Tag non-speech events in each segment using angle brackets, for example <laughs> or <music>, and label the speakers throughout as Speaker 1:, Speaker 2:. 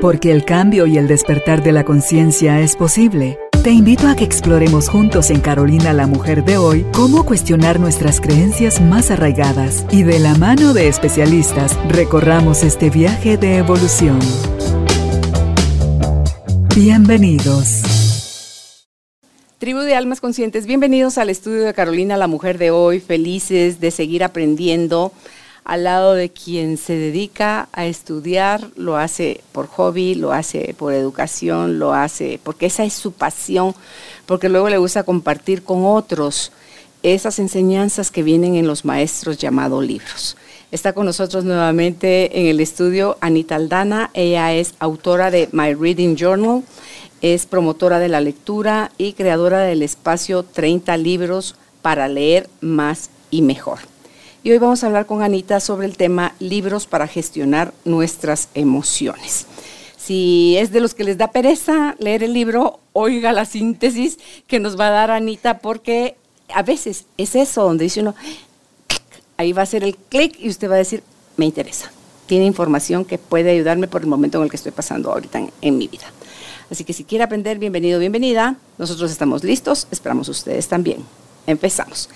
Speaker 1: Porque el cambio y el despertar de la conciencia es posible. Te invito a que exploremos juntos en Carolina la Mujer de hoy cómo cuestionar nuestras creencias más arraigadas y de la mano de especialistas recorramos este viaje de evolución. Bienvenidos.
Speaker 2: Tribu de Almas Conscientes, bienvenidos al estudio de Carolina la Mujer de hoy, felices de seguir aprendiendo al lado de quien se dedica a estudiar, lo hace por hobby, lo hace por educación, lo hace porque esa es su pasión, porque luego le gusta compartir con otros esas enseñanzas que vienen en los maestros llamados libros. Está con nosotros nuevamente en el estudio Anita Aldana, ella es autora de My Reading Journal, es promotora de la lectura y creadora del espacio 30 libros para leer más y mejor. Y hoy vamos a hablar con Anita sobre el tema libros para gestionar nuestras emociones. Si es de los que les da pereza leer el libro, oiga la síntesis que nos va a dar Anita, porque a veces es eso donde dice uno, ahí va a ser el clic y usted va a decir, me interesa. Tiene información que puede ayudarme por el momento en el que estoy pasando ahorita en, en mi vida. Así que si quiere aprender, bienvenido, bienvenida. Nosotros estamos listos, esperamos ustedes también. Empezamos.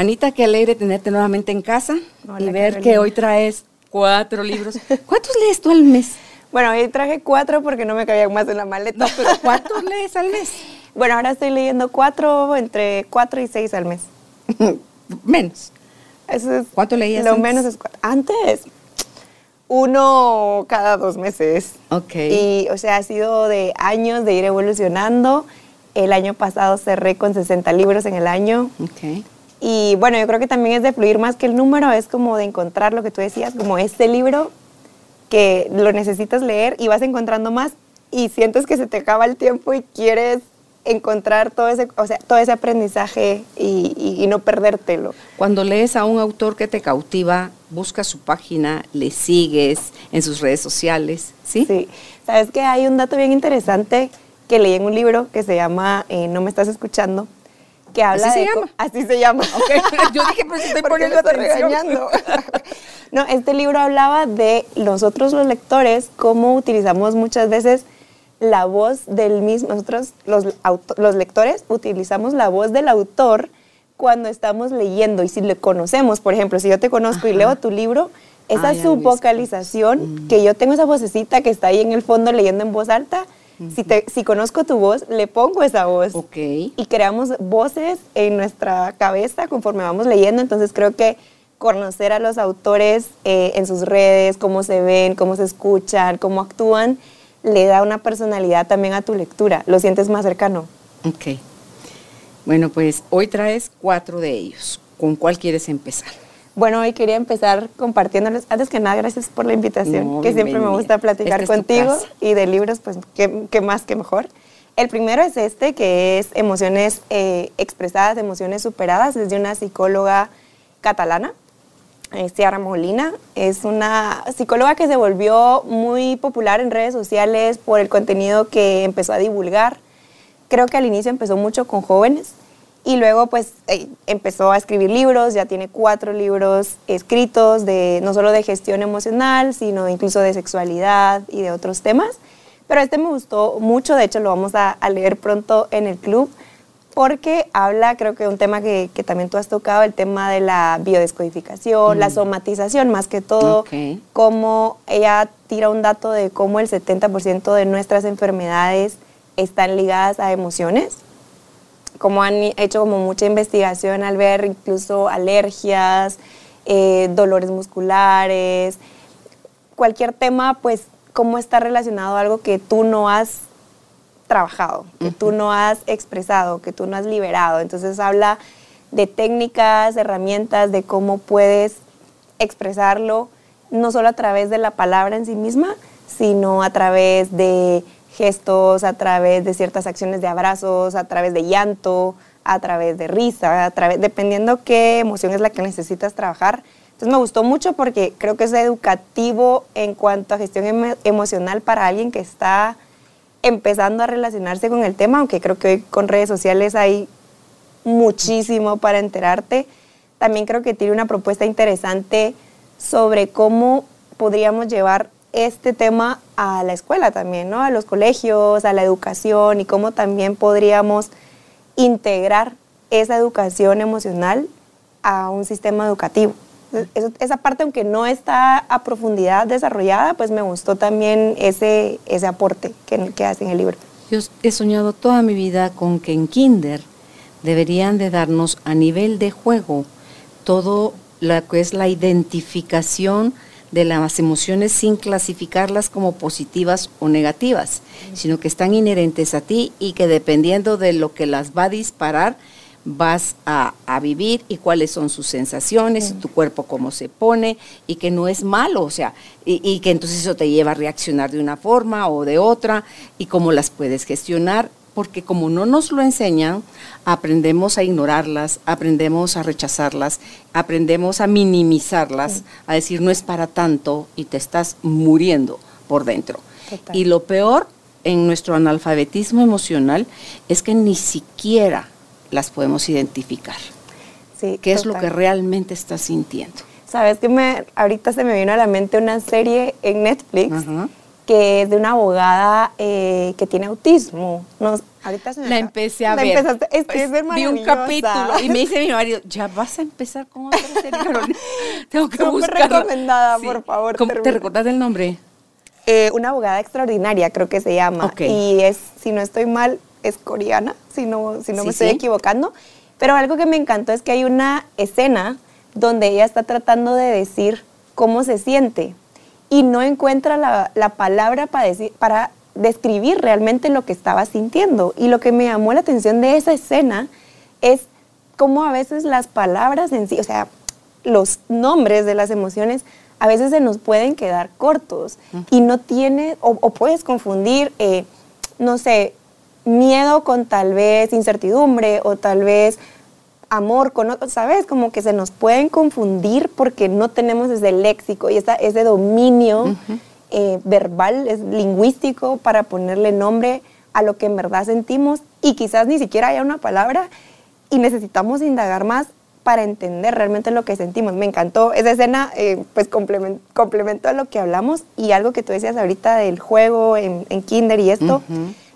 Speaker 2: Anita, qué alegre tenerte nuevamente en casa y ver que hoy traes cuatro libros. <laughs> ¿Cuántos lees tú al mes?
Speaker 3: Bueno, hoy traje cuatro porque no me cabían más en la maleta.
Speaker 2: No, pero ¿cuántos lees al mes? <laughs>
Speaker 3: Bueno, ahora estoy leyendo cuatro, entre cuatro y seis al mes. <laughs>
Speaker 2: menos.
Speaker 3: Eso es
Speaker 2: ¿Cuánto leías
Speaker 3: Lo
Speaker 2: antes?
Speaker 3: menos es cuatro. Antes, uno cada dos meses.
Speaker 2: Ok.
Speaker 3: Y, o sea, ha sido de años de ir evolucionando. El año pasado cerré con 60 libros en el año.
Speaker 2: Ok.
Speaker 3: Y bueno, yo creo que también es de fluir más que el número, es como de encontrar lo que tú decías, como este libro que lo necesitas leer y vas encontrando más y sientes que se te acaba el tiempo y quieres encontrar todo ese, o sea, todo ese aprendizaje y, y- y no perdértelo.
Speaker 2: Cuando lees a un autor que te cautiva, buscas su página, le sigues en sus redes sociales, ¿sí?
Speaker 3: Sí. Sabes que hay un dato bien interesante que leí en un libro que se llama eh, No me estás escuchando, que habla
Speaker 2: ¿Así se
Speaker 3: de
Speaker 2: llama?
Speaker 3: Así se llama. <laughs>
Speaker 2: Yo dije, pero si estoy <laughs>
Speaker 3: ¿Por qué
Speaker 2: poniendo
Speaker 3: regañando? <laughs> no, este libro hablaba de nosotros los lectores, cómo utilizamos muchas veces la voz del mismo, nosotros los, los lectores utilizamos la voz del autor cuando estamos leyendo y si le conocemos, por ejemplo, si yo te conozco y leo tu libro, esa
Speaker 2: Ay,
Speaker 3: subvocalización, que yo tengo esa vocecita que está ahí en el fondo leyendo en voz alta, si, te, si conozco tu voz, le pongo esa voz
Speaker 2: Ok.
Speaker 3: y creamos voces en nuestra cabeza conforme vamos leyendo. Entonces creo que conocer a los autores eh, en sus redes, cómo se ven, cómo se escuchan, cómo actúan, le da una personalidad también a tu lectura. Lo sientes más cercano.
Speaker 2: Ok. Bueno, pues hoy traes cuatro de ellos. ¿Con cuál quieres empezar?
Speaker 3: Bueno, hoy quería empezar compartiéndoles, antes que nada, gracias por la invitación,
Speaker 2: No,
Speaker 3: que siempre me gusta platicar contigo y de libros, pues qué, qué más que mejor. El primero es este, que es Emociones eh, expresadas, emociones superadas, es de una psicóloga catalana, eh, Ciara Molina. Es una psicóloga que se volvió muy popular en redes sociales por el contenido que empezó a divulgar. Creo que al inicio empezó mucho con jóvenes y luego pues eh, empezó a escribir libros, ya tiene cuatro libros escritos de no solo de gestión emocional, sino incluso de sexualidad y de otros temas. Pero este me gustó mucho, de hecho lo vamos a, a leer pronto en el club, porque habla, creo que un tema que, que también tú has tocado, el tema de la biodescodificación, la somatización más que todo,
Speaker 2: Ok.
Speaker 3: cómo ella tira un dato de cómo el 70% de nuestras enfermedades están ligadas a emociones como han hecho como mucha investigación al ver incluso alergias, eh, dolores musculares, cualquier tema, pues cómo está relacionado a algo que tú no has trabajado, que tú no has expresado, que tú no has liberado. Entonces habla de técnicas, herramientas, de cómo puedes expresarlo, no solo a través de la palabra en sí misma, sino a través de gestos, a través de ciertas acciones de abrazos, a través de llanto, a través de risa, a través, dependiendo qué emoción es la que necesitas trabajar. Entonces me gustó mucho porque creo que es educativo en cuanto a gestión emo- emocional para alguien que está empezando a relacionarse con el tema, aunque creo que hoy con redes sociales hay muchísimo para enterarte. También creo que tiene una propuesta interesante sobre cómo podríamos llevar este tema a la escuela también, ¿no? A los colegios, a la educación y cómo también podríamos integrar esa educación emocional a un sistema educativo. esa parte, aunque no está a profundidad desarrollada, pues me gustó también ese, ese aporte que, que hace en el libro.
Speaker 2: Yo he soñado toda mi vida con que en Kinder deberían de darnos a nivel de juego todo lo que es la identificación de las emociones sin clasificarlas como positivas o negativas, sino que están inherentes a ti y que dependiendo de lo que las va a disparar, vas a, vivir y cuáles son sus sensaciones, tu cuerpo cómo se pone y que no es malo, o sea, y, y, que entonces eso te lleva a reaccionar de una forma o de otra y cómo las puedes gestionar porque como no nos lo enseñan, aprendemos a ignorarlas, aprendemos a rechazarlas, aprendemos a minimizarlas, a decir no es para tanto y te estás muriendo por dentro. Y lo peor en nuestro analfabetismo emocional es que ni siquiera las podemos identificar. Sí, ¿Qué es lo que realmente estás sintiendo?
Speaker 3: Sabes que me, ahorita se me vino a la mente una serie en Netflix que es de una abogada eh, que tiene autismo. No,
Speaker 2: ahorita se me la empecé a ver.
Speaker 3: es que es
Speaker 2: Vi un capítulo y me dice mi marido, ya vas a empezar con otra serie, <laughs> Tengo que buscarla.
Speaker 3: recomendada, por favor.
Speaker 2: ¿Te recuerdas del nombre?
Speaker 3: Eh, una abogada extraordinaria, creo que se llama. Y es, si no estoy mal, es coreana, si no, si no me estoy equivocando. Pero algo que me encantó es que hay una escena donde ella está tratando de decir cómo se siente y no encuentra la, palabra para, decir, para describir realmente lo que estaba sintiendo. Y lo que me llamó la atención de esa escena es cómo a veces las palabras en sí, o sea, los nombres de las emociones, a veces se nos pueden quedar cortos y no tiene, o, puedes confundir, eh, no sé, miedo con tal vez incertidumbre o tal vez amor con otros, ¿sabes? Como que se nos pueden confundir porque no tenemos ese léxico y ese dominio eh, verbal, es lingüístico para ponerle nombre a lo que en verdad sentimos y quizás ni siquiera haya una palabra y necesitamos indagar más para entender realmente lo que sentimos. Me encantó esa escena, eh, pues complemento a lo que hablamos y algo que tú decías ahorita del juego en, Kinder y esto.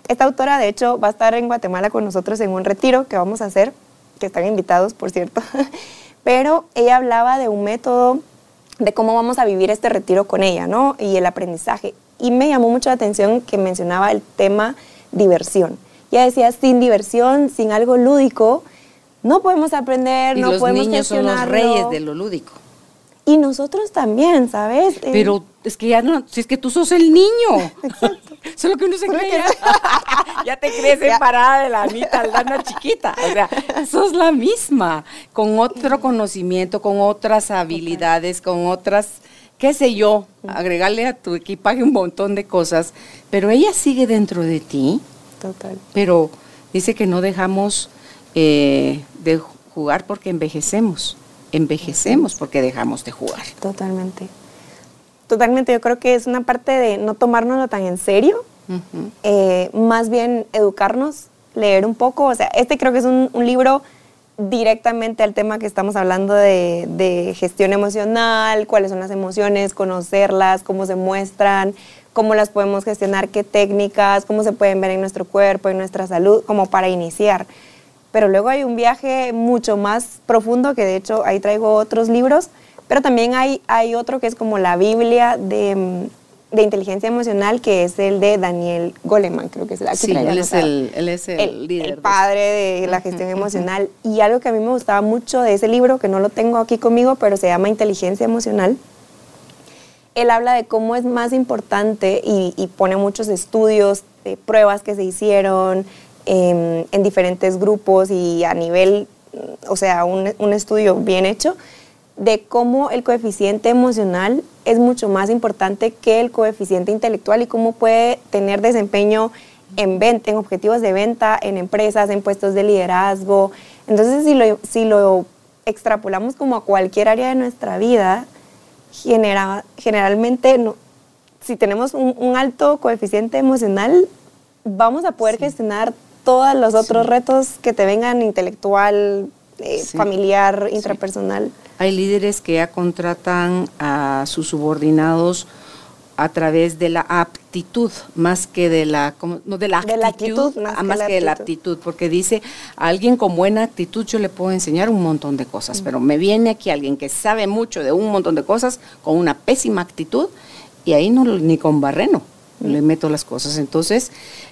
Speaker 3: Esta autora, de hecho, va a estar en Guatemala con nosotros en un retiro que vamos a hacer que están invitados, por cierto, <laughs> pero ella hablaba de un método de cómo vamos a vivir este retiro con ella, ¿no? Y el aprendizaje. Y me llamó mucho la atención que mencionaba el tema diversión. Ella decía, sin diversión, sin algo lúdico, no podemos aprender, no podemos
Speaker 2: niños son los reyes de lo lúdico.
Speaker 3: Y nosotros también, ¿sabes?
Speaker 2: Pero es que ya no, si es que tú sos el niño. <laughs> Solo que uno se cree. <laughs> ya te crees separada de la Anita Aldana chiquita. O sea, sos la misma, con otro conocimiento, con otras habilidades, con otras, qué sé yo, agregarle a tu equipaje un montón de cosas. Pero ella sigue dentro de ti.
Speaker 3: Total.
Speaker 2: Pero dice que no dejamos eh, de jugar porque envejecemos envejecemos porque dejamos de jugar.
Speaker 3: Totalmente. Totalmente, yo creo que es una parte de no tomárnoslo tan en serio, eh, más bien educarnos, leer un poco. O sea, este creo que es un, libro directamente al tema que estamos hablando de, de, gestión emocional, cuáles son las emociones, conocerlas, cómo se muestran, cómo las podemos gestionar, qué técnicas, cómo se pueden ver en nuestro cuerpo, en nuestra salud, como para iniciar pero luego hay un viaje mucho más profundo, que de hecho ahí traigo otros libros, pero también hay, hay otro que es como la Biblia de, de inteligencia emocional, que es el de Daniel Goleman, creo que es la
Speaker 2: Sí, él es, el, él es
Speaker 3: el,
Speaker 2: líder.
Speaker 3: El padre de la gestión emocional. Y algo que a mí me gustaba mucho de ese libro, que no lo tengo aquí conmigo, pero se llama Inteligencia Emocional, él habla de cómo es más importante y, y pone muchos estudios, de pruebas que se hicieron, Em, en diferentes grupos y a nivel, o sea, un, un estudio bien hecho, de cómo el coeficiente emocional es mucho más importante que el coeficiente intelectual y cómo puede tener desempeño en venta, en objetivos de venta, en empresas, en puestos de liderazgo. Entonces, si lo, si lo extrapolamos como a cualquier área de nuestra vida, genera, generalmente, no, si tenemos un, alto coeficiente emocional, vamos a poder gestionar todos los otros retos que te vengan intelectual, eh, familiar, intrapersonal.
Speaker 2: Hay líderes que ya contratan a sus subordinados a través de la aptitud más que de la no de la actitud, más, que, de la aptitud porque dice a alguien con buena actitud yo le puedo enseñar un montón de cosas pero me viene aquí alguien que sabe mucho de un montón de cosas con una pésima actitud y ahí no ni con barreno le meto las cosas entonces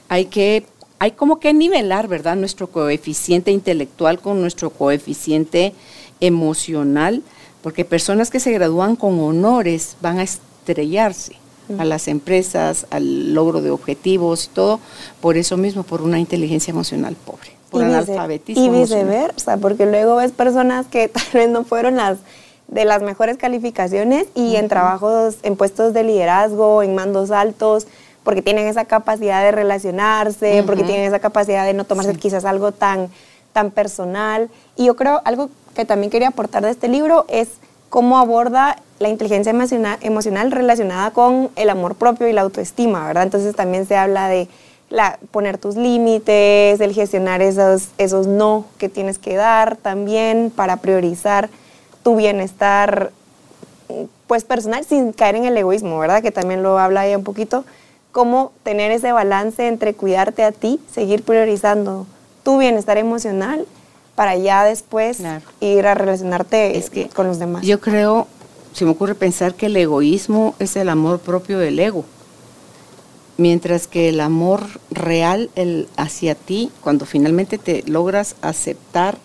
Speaker 2: hay que hay como que nivelar verdad nuestro coeficiente intelectual con nuestro coeficiente emocional porque personas que se gradúan con honores van a estrellarse a las empresas, al logro de objetivos y todo, por eso mismo, por una inteligencia emocional pobre, por analfabetismo.
Speaker 3: Y viceversa, porque luego ves personas que <laughs> tal vez no fueron las de las mejores calificaciones y en trabajos, en puestos de liderazgo, en mandos altos, porque tienen esa capacidad de relacionarse, porque tienen esa capacidad de no tomarse quizás algo tan, tan personal. Y yo creo, algo que también quería aportar de este libro es cómo aborda la inteligencia emocional, relacionada con el amor propio y la autoestima, ¿verdad? Entonces también se habla de la, poner tus límites, el gestionar esos, esos no que tienes que dar también para priorizar tu bienestar pues personal sin caer en el egoísmo, ¿verdad? Que también lo habla ella un poquito, cómo tener ese balance entre cuidarte a ti, seguir priorizando tu bienestar emocional para ya después ir a relacionarte con los demás.
Speaker 2: Yo creo, se me ocurre pensar que el egoísmo es el amor propio del ego, mientras que el amor real el, hacia ti, cuando finalmente te logras aceptar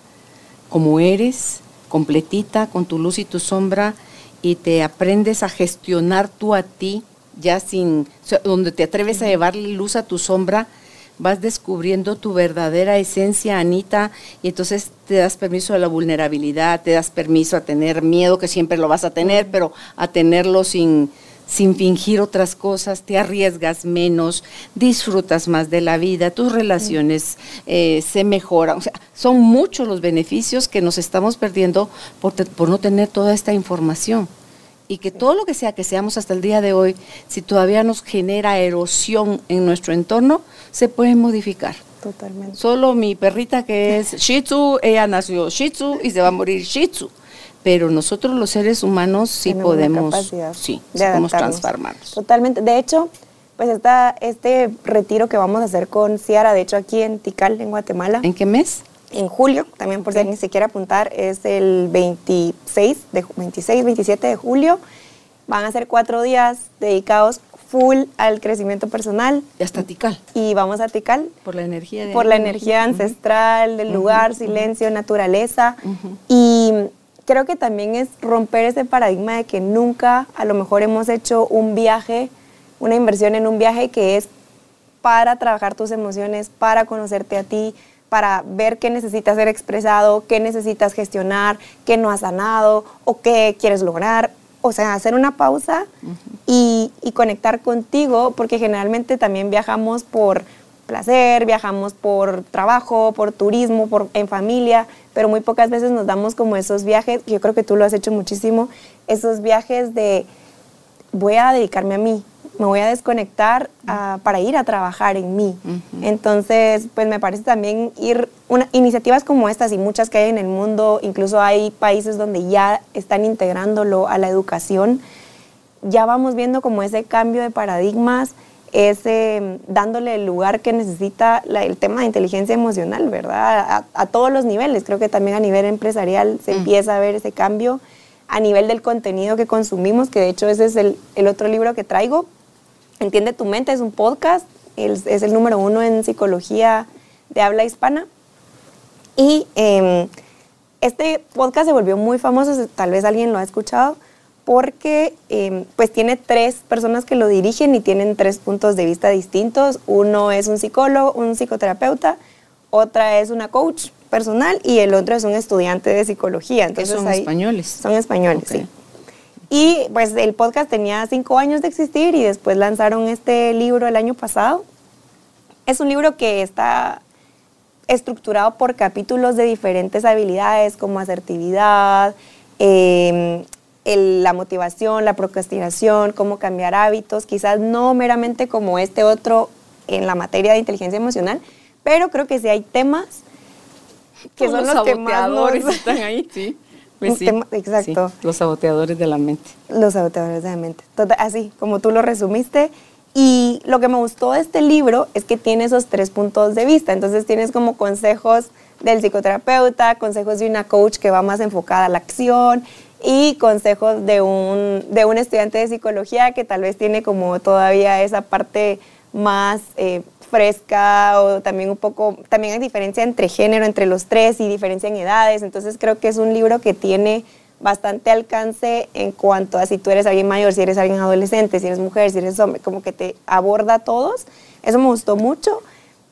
Speaker 2: como eres, completita, con tu luz y tu sombra, y te aprendes a gestionar tú a ti, ya sin, donde te atreves a llevarle luz a tu sombra, vas descubriendo tu verdadera esencia, Anita, y entonces te das permiso a la vulnerabilidad, te das permiso a tener miedo, que siempre lo vas a tener, pero a tenerlo sin, sin fingir otras cosas, te arriesgas menos, disfrutas más de la vida, tus relaciones eh, se mejoran. O sea, son muchos los beneficios que nos estamos perdiendo por, por no tener toda esta información y que todo lo que sea que seamos hasta el día de hoy, si todavía nos genera erosión en nuestro entorno, se puede modificar.
Speaker 3: Totalmente.
Speaker 2: Solo mi perrita que es <laughs> Shih Tzu, ella nació Shih Tzu y se va a morir Shih Tzu. Pero nosotros los seres humanos sí podemos, sí, podemos transformarnos.
Speaker 3: Totalmente. De hecho, pues está este retiro que vamos a hacer con Ciara, de hecho aquí en Tikal, en Guatemala.
Speaker 2: ¿En qué mes?
Speaker 3: En julio, también por si alguien se quiere apuntar, es el 26, de, 26, 27 de julio. Van a ser cuatro días dedicados full al crecimiento personal.
Speaker 2: Y hasta Tikal.
Speaker 3: Y vamos a Tikal.
Speaker 2: Por la energía.
Speaker 3: por la energía ancestral del lugar, silencio, naturaleza. Y creo que también es romper ese paradigma de que nunca a lo mejor hemos hecho un viaje, una inversión en un viaje que es para trabajar tus emociones, para conocerte a ti, para ver qué necesitas ser expresado, qué necesitas gestionar, qué no has sanado o qué quieres lograr. O sea, hacer una pausa y, conectar contigo, porque generalmente también viajamos por placer, viajamos por trabajo, por turismo, por, en familia, pero muy pocas veces nos damos como esos viajes, yo creo que tú lo has hecho muchísimo, esos viajes de voy a dedicarme a mí, me voy a desconectar ah, para ir a trabajar en mí. Entonces, pues me parece también ir, una, iniciativas como estas y muchas que hay en el mundo, incluso hay países donde ya están integrándolo a la educación, ya vamos viendo como ese cambio de paradigmas, ese dándole el lugar que necesita el tema de inteligencia emocional, ¿verdad? A, todos los niveles, creo que también a nivel empresarial se empieza a ver ese cambio. A nivel del contenido que consumimos, que de hecho ese es el, el otro libro que traigo, Entiende tu mente es un podcast, es, el número uno en psicología de habla hispana. Y em, este podcast se volvió muy famoso, tal vez alguien lo ha escuchado, porque em, pues tiene tres personas que lo dirigen y tienen tres puntos de vista distintos. Uno es un psicólogo, un psicoterapeuta, otra es una coach personal y el otro es un estudiante de psicología.
Speaker 2: Entonces, son españoles?
Speaker 3: Son españoles, sí. Y pues el podcast tenía cinco años de existir y después lanzaron este libro el año pasado. Es un libro que está estructurado por capítulos de diferentes habilidades como asertividad, em, la motivación, la procrastinación, cómo cambiar hábitos, quizás no meramente como este otro en la materia de inteligencia emocional, pero creo que sí hay temas que son los, que más
Speaker 2: están ahí, sí Pues sí,
Speaker 3: exacto.
Speaker 2: sí, los saboteadores de la mente.
Speaker 3: Los saboteadores de la mente. Así, como tú lo resumiste. Y lo que me gustó de este libro es que tiene esos tres puntos de vista. Entonces tienes como consejos del psicoterapeuta, consejos de una coach que va más enfocada a la acción y consejos de un, de un estudiante de psicología que tal vez tiene como todavía esa parte más eh, fresca o también un poco, también hay diferencia entre género, entre los tres y diferencia en edades. Entonces creo que es un libro que tiene bastante alcance en cuanto a si tú eres alguien mayor, si eres alguien adolescente, si eres mujer, si eres hombre, como que te aborda a todos. Eso me gustó mucho.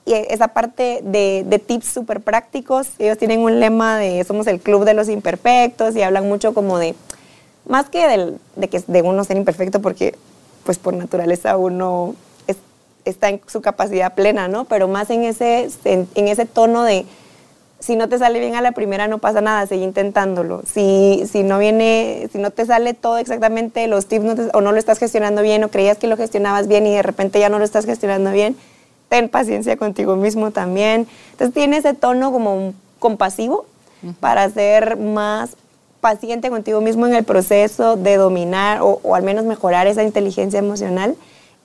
Speaker 3: Y esa parte de, tips súper prácticos, ellos tienen un lema de somos el club de los imperfectos y hablan mucho como de, más que del, de que de uno ser imperfecto, porque pues por naturaleza uno está en su capacidad plena, ¿no? Pero más en ese, en, ese tono de, si no te sale bien a la primera no pasa nada, sigue intentándolo. Si, si no viene, si no te sale todo exactamente, los tips o no lo estás gestionando bien o creías que lo gestionabas bien y de repente ya no lo estás gestionando bien, ten paciencia contigo mismo también. Entonces tiene ese tono como compasivo para ser más paciente contigo mismo en el proceso de dominar o, o al menos mejorar esa inteligencia emocional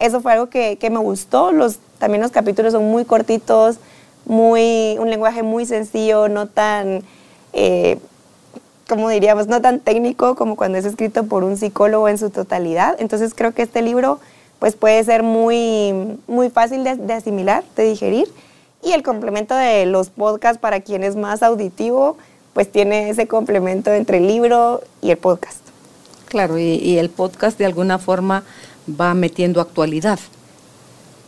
Speaker 3: eso fue algo que, me gustó. Los, también los capítulos son muy cortitos, muy, un lenguaje muy sencillo, no tan, eh, como diríamos, no tan técnico como cuando es escrito por un psicólogo en su totalidad. Entonces creo que este libro pues puede ser muy, muy fácil de, asimilar, de digerir. Y el complemento de los podcasts para quien es más auditivo, pues tiene ese complemento entre el libro y el podcast.
Speaker 2: Claro, y el podcast de alguna forma va metiendo actualidad.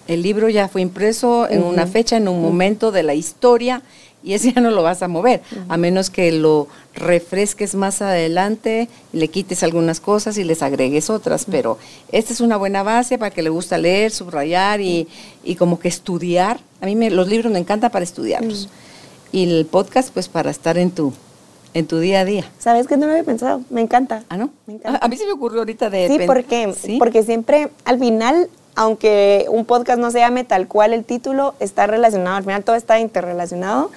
Speaker 2: El libro ya fue impreso en una fecha, en un momento de la historia, y ese ya no lo vas a mover, a menos que lo refresques más adelante, le quites algunas cosas y les agregues otras. Pero esta es una buena base para que le gusta leer, subrayar y, como que estudiar. A mí me, los libros me encantan para estudiarlos. Y el podcast, pues para estar en tu, en tu día a día.
Speaker 3: ¿Sabes que no lo había pensado? Me encanta.
Speaker 2: ¿Ah, no?
Speaker 3: Me encanta.
Speaker 2: A, mí se me ocurrió ahorita de...
Speaker 3: Sí, ¿por qué? Porque siempre, al final, aunque un podcast no se llame tal cual el título, está relacionado, al final todo está interrelacionado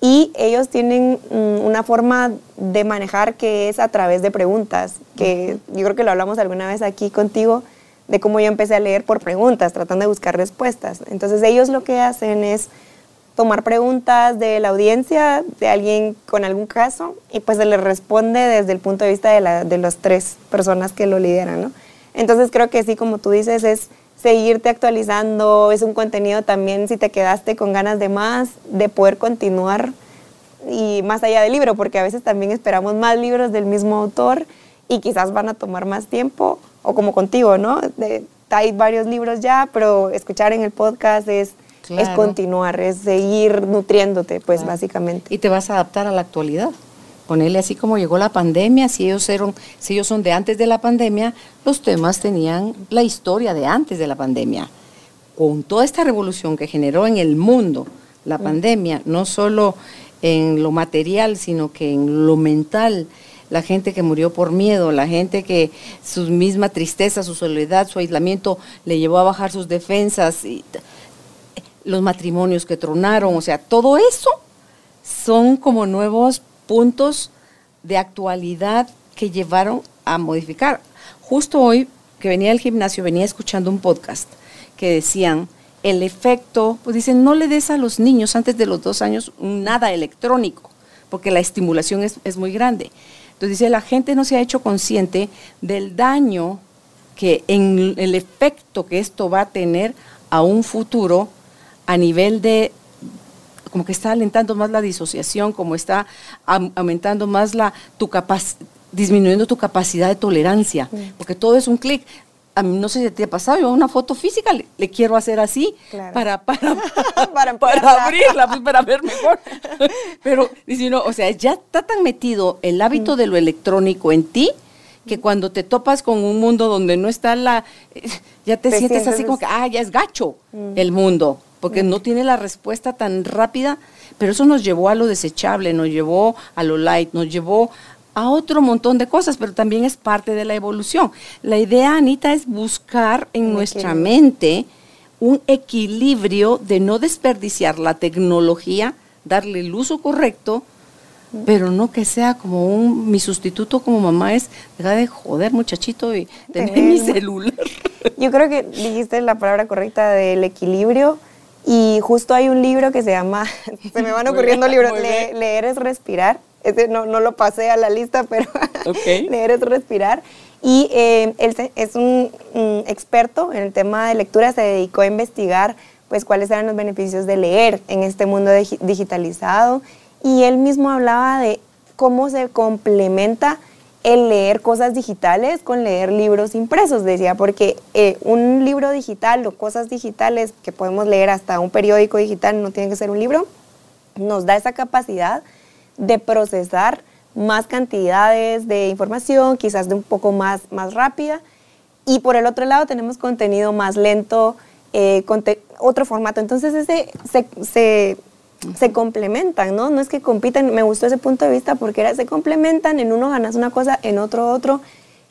Speaker 3: y ellos tienen mm, una forma de manejar que es a través de preguntas, que yo creo que lo hablamos alguna vez aquí contigo, de cómo yo empecé a leer por preguntas, tratando de buscar respuestas. Entonces ellos lo que hacen es tomar preguntas de la audiencia, de alguien con algún caso, y pues se le responde desde el punto de vista de, la, de las tres personas que lo lideran, ¿no? Entonces creo que sí, como tú dices, es seguirte actualizando, es un contenido también, si te quedaste con ganas de más, de poder continuar y más allá del libro, porque a veces también esperamos más libros del mismo autor y quizás van a tomar más tiempo, o como contigo, ¿no? De, hay varios libros ya, pero escuchar en el podcast es es continuar, es seguir nutriéndote, pues básicamente.
Speaker 2: Y te vas a adaptar a la actualidad. Ponerle así como llegó la pandemia, si ellos, eran, si ellos son de antes de la pandemia, los temas tenían la historia de antes de la pandemia. Con toda esta revolución que generó en el mundo la pandemia, no solo en lo material, sino que en lo mental, la gente que murió por miedo, la gente que su misma tristeza, su soledad, su aislamiento le llevó a bajar sus defensas. Y, los matrimonios que tronaron, o sea, todo eso son como nuevos puntos de actualidad que llevaron a modificar. Justo hoy que venía al gimnasio, venía escuchando un podcast que decían el efecto, pues dicen, no le des a los niños antes de los dos años nada electrónico, porque la estimulación es, es muy grande. Entonces dice, la gente no se ha hecho consciente del daño que en el efecto que esto va a tener a un futuro a nivel de como que está alentando más la disociación, como está aumentando más la tu disminuyendo tu capacidad de tolerancia, porque todo es un clic. A mí no sé si te ha pasado, yo una foto física le, quiero hacer así <laughs> para, para, para, abrirla, pues, para ver mejor. <laughs> Pero, no, o sea, ya está tan metido el hábito de lo electrónico en ti que cuando te topas con un mundo donde no está la, <laughs> ya te, sientes así como que, ah, ya es gacho el mundo porque no tiene la respuesta tan rápida, pero eso nos llevó a lo desechable, nos llevó a lo light, nos llevó a otro montón de cosas, pero también es parte de la evolución. La idea, Anita, es buscar en nuestra mente un equilibrio de no desperdiciar la tecnología, darle el uso correcto, pero no que sea como un, mi sustituto como mamá es, deja de joder muchachito y tener mi celular.
Speaker 3: Yo creo que dijiste la palabra correcta del equilibrio y justo hay un libro que se llama, <laughs> se me van <laughs> ocurriendo libros, leer es respirar, ese no, no lo pasé a la lista, <laughs> pero leer es respirar. Y eh, él es un, experto en el tema de lectura, se dedicó a investigar pues cuáles eran los beneficios de leer en este mundo digitalizado. Y él mismo hablaba de cómo se complementa el leer cosas digitales con leer libros impresos, decía, porque eh, un libro digital o cosas digitales que podemos leer hasta un periódico digital, no tiene que ser un libro, nos da esa capacidad de procesar más cantidades de información, quizás de un poco más, más rápida. Y por el otro lado tenemos contenido más lento, eh, otro formato. Entonces ese se, se, complementan, ¿no? No es que compitan, me gustó ese punto de vista porque era, se complementan, en uno ganas una cosa, en otro otro.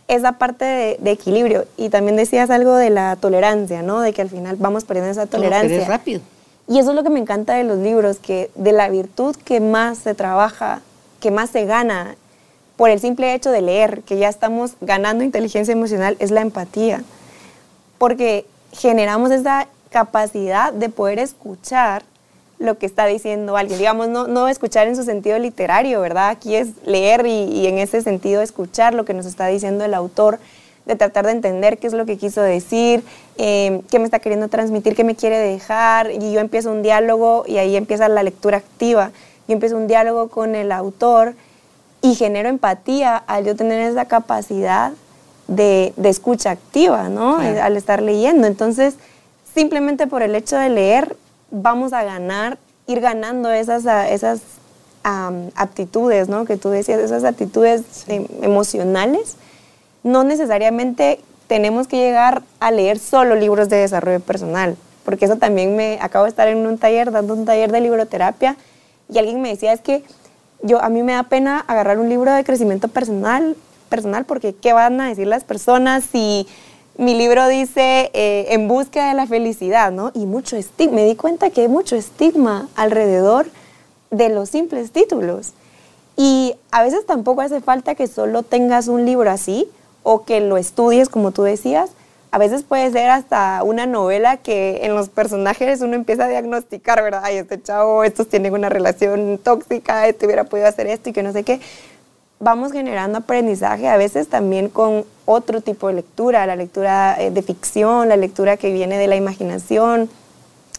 Speaker 3: Esa parte de, equilibrio. Y también decías algo de la tolerancia, ¿no? De que al final vamos perdiendo esa tolerancia.
Speaker 2: rápido.
Speaker 3: Y eso es lo que me encanta de los libros, que de la virtud que más se trabaja, que más se gana por el simple hecho de leer, que ya estamos ganando inteligencia emocional, es la empatía. Porque generamos esa capacidad de poder escuchar lo que está diciendo alguien. Digamos, no, no escuchar en su sentido literario, ¿verdad? Aquí es leer y, y en ese sentido escuchar lo que nos está diciendo el autor de tratar de entender qué es lo que quiso decir, eh, qué me está queriendo transmitir, qué me quiere dejar, y yo empiezo un diálogo y ahí empieza la lectura activa. Yo empiezo un diálogo con el autor y genero empatía al yo tener esa capacidad de, escucha activa, ¿no? Al estar leyendo. Entonces, simplemente por el hecho de leer, vamos a ganar, ir ganando esas, esas aptitudes, ¿no? Que tú decías, esas actitudes em, emocionales no necesariamente tenemos que llegar a leer solo libros de desarrollo personal, porque eso también me acabo de estar en un taller, dando un taller de libroterapia, y alguien me decía, es que yo, a mí me da pena agarrar un libro de crecimiento personal, personal porque ¿qué van a decir las personas si mi libro dice eh, en búsqueda de la felicidad, ¿no? Y mucho estigma, me di cuenta que hay mucho estigma alrededor de los simples títulos. Y a veces tampoco hace falta que solo tengas un libro así, o que lo estudies, como tú decías. A veces puede ser hasta una novela que en los personajes uno empieza a diagnosticar, ¿verdad? Ay, este chavo, estos tienen una relación tóxica, este hubiera podido hacer esto y que no sé qué. Vamos generando aprendizaje a veces también con otro tipo de lectura, la lectura eh, de ficción, la lectura que viene de la imaginación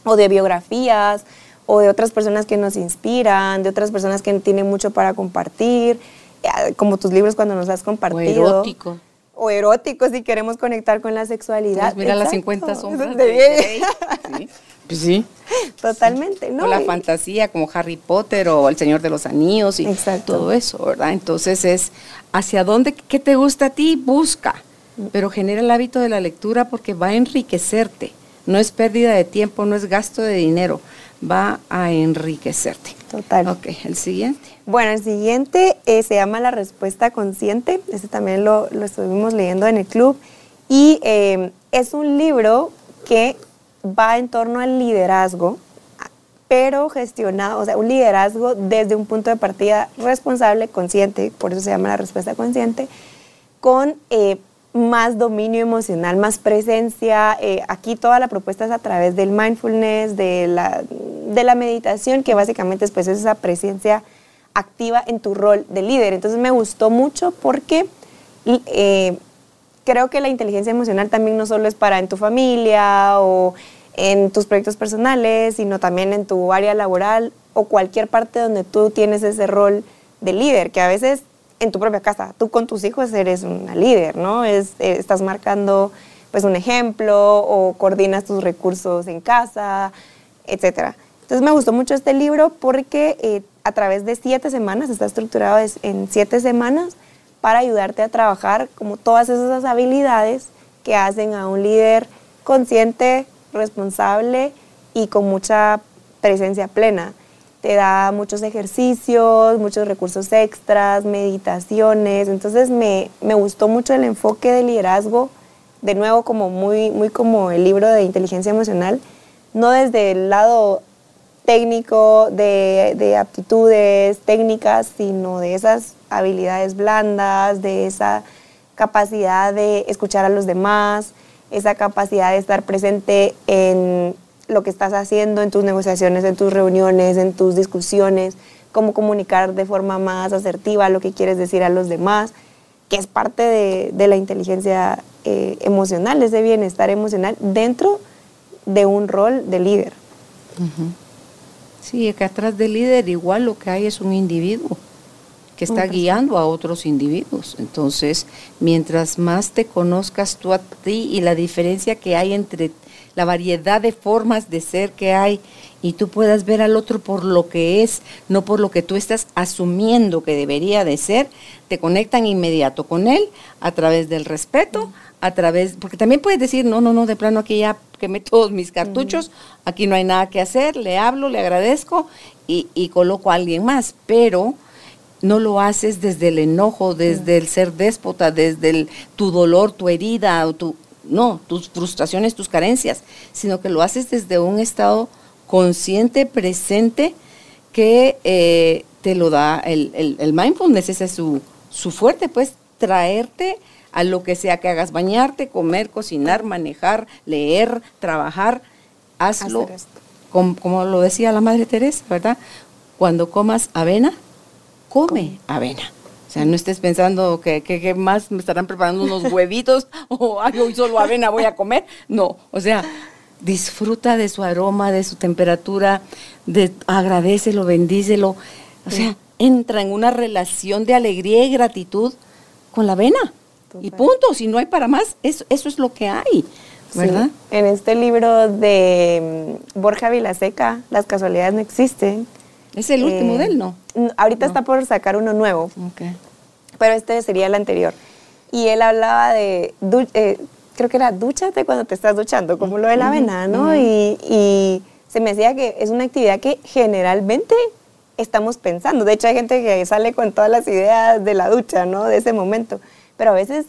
Speaker 3: o de biografías o de otras personas que nos inspiran, de otras personas que tienen mucho para compartir, eh, como tus libros cuando nos has compartido.
Speaker 2: O erótico
Speaker 3: o erótico si queremos conectar con la sexualidad.
Speaker 2: Pues mira las 50 sombras <laughs> de ¿Sí? Pues sí.
Speaker 3: Totalmente, ¿no?
Speaker 2: O la fantasía como Harry Potter o El Señor de los Anillos y todo eso, ¿verdad? Entonces es hacia dónde, qué te gusta a ti, busca, pero genera el hábito de la lectura porque va a enriquecerte. No es pérdida de tiempo, no es gasto de dinero, va a enriquecerte.
Speaker 3: Total.
Speaker 2: Ok, el siguiente.
Speaker 3: Bueno, el siguiente eh, se llama La Respuesta Consciente. Este también lo, estuvimos leyendo en el club. Y eh, es un libro que va en torno al liderazgo, pero gestionado, o sea, un liderazgo desde un punto de partida responsable, consciente, por eso se llama La Respuesta Consciente, con eh, más dominio emocional, más presencia. aquí toda la propuesta es a través del mindfulness, de la, de la meditación, que básicamente es, pues, es esa presencia activa en tu rol de líder. Entonces me gustó mucho porque eh, creo que la inteligencia emocional también no solo es para en tu familia o en tus proyectos personales, sino también en tu área laboral o cualquier parte donde tú tienes ese rol de líder, que a veces en tu propia casa, tú con tus hijos eres una líder, ¿no? Es, eh, estás marcando pues un ejemplo o coordinas tus recursos en casa, etcétera. Entonces me gustó mucho este libro porque eh, a través de siete semanas, está estructurado en siete semanas para ayudarte a trabajar como todas esas habilidades que hacen a un líder consciente, responsable y con mucha presencia plena. Te da muchos ejercicios, muchos recursos extras, meditaciones. Entonces me, me gustó mucho el enfoque de liderazgo, de nuevo como muy, muy como el libro de inteligencia emocional, no desde el lado técnico de, de, aptitudes técnicas, sino de esas habilidades blandas, de esa capacidad de escuchar a los demás, esa capacidad de estar presente en lo que estás haciendo, en tus negociaciones, en tus reuniones, en tus discusiones, cómo comunicar de forma más asertiva lo que quieres decir a los demás, que es parte de, de la inteligencia eh, emocional, ese bienestar emocional dentro de un rol de líder.
Speaker 2: Sí, que atrás del líder igual lo que hay es un individuo que está guiando a otros individuos. Entonces, mientras más te conozcas tú a ti y la diferencia que hay entre la variedad de formas de ser que hay y tú puedas ver al otro por lo que es, no por lo que tú estás asumiendo que debería de ser, te conectan inmediato con él a través del respeto, a través, porque también puedes decir, no, no, no, de plano aquí ya quemé todos mis cartuchos, aquí no hay nada que hacer, le hablo, le agradezco y, y coloco a alguien más, pero no lo haces desde el enojo, desde el ser déspota, desde el, tu dolor, tu herida, o tu, no, tus frustraciones, tus carencias, sino que lo haces desde un estado consciente, presente, que eh, te lo da el, el, mindfulness, ese es su, su fuerte, pues traerte a lo que sea que hagas, bañarte, comer, cocinar, manejar, leer, trabajar, hazlo, como, como, lo decía la Madre Teresa, ¿verdad? Cuando comas avena, come avena. O sea, no estés pensando que, que, más me estarán preparando unos <laughs> huevitos o ay, hoy solo avena voy a comer. No, o sea, disfruta de su aroma, de su temperatura, de, agradecelo, bendícelo. O sea, entra en una relación de alegría y gratitud con la avena. Y punto, si no hay para más, eso, eso es lo que hay. ¿verdad?
Speaker 3: En este libro de mm, Borja Vilaseca, Las casualidades no existen,
Speaker 2: es el último eh, de él, ¿no?
Speaker 3: Ahorita está por sacar uno nuevo. Pero este sería el anterior. Y él hablaba de, eh, creo que era dúchate cuando te estás duchando, como lo de la avena, ¿no? y, se me decía que es una actividad que generalmente estamos pensando. De hecho, hay gente que sale con todas las ideas de la ducha, ¿no? De ese momento. Pero a veces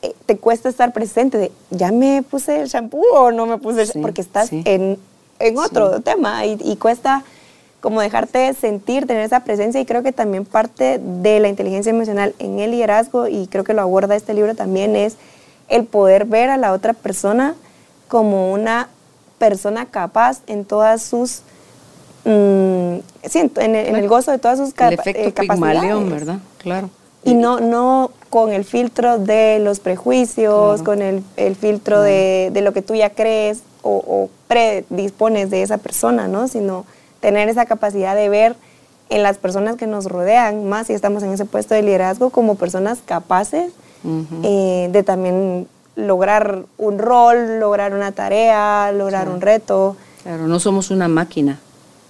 Speaker 3: eh, te cuesta estar presente de, ¿ya me puse el shampoo o no me puse el Porque estás en, en, otro tema y, y cuesta como dejarte sentir, tener esa presencia y creo que también parte de la inteligencia emocional en el liderazgo y creo que lo aborda este libro también es el poder ver a la otra persona como una persona capaz en todas sus mm, sí, en, el, gozo de todas sus
Speaker 2: el efecto eh, capacidades. ¿verdad? Claro.
Speaker 3: Y no, no con el filtro de los prejuicios, con el, filtro de, lo que tú ya crees o, o predispones de esa persona, ¿no? Sino tener esa capacidad de ver en las personas que nos rodean, más si estamos en ese puesto de liderazgo, como personas capaces eh, de también lograr un rol, lograr una tarea, lograr un reto.
Speaker 2: Claro, no somos una máquina,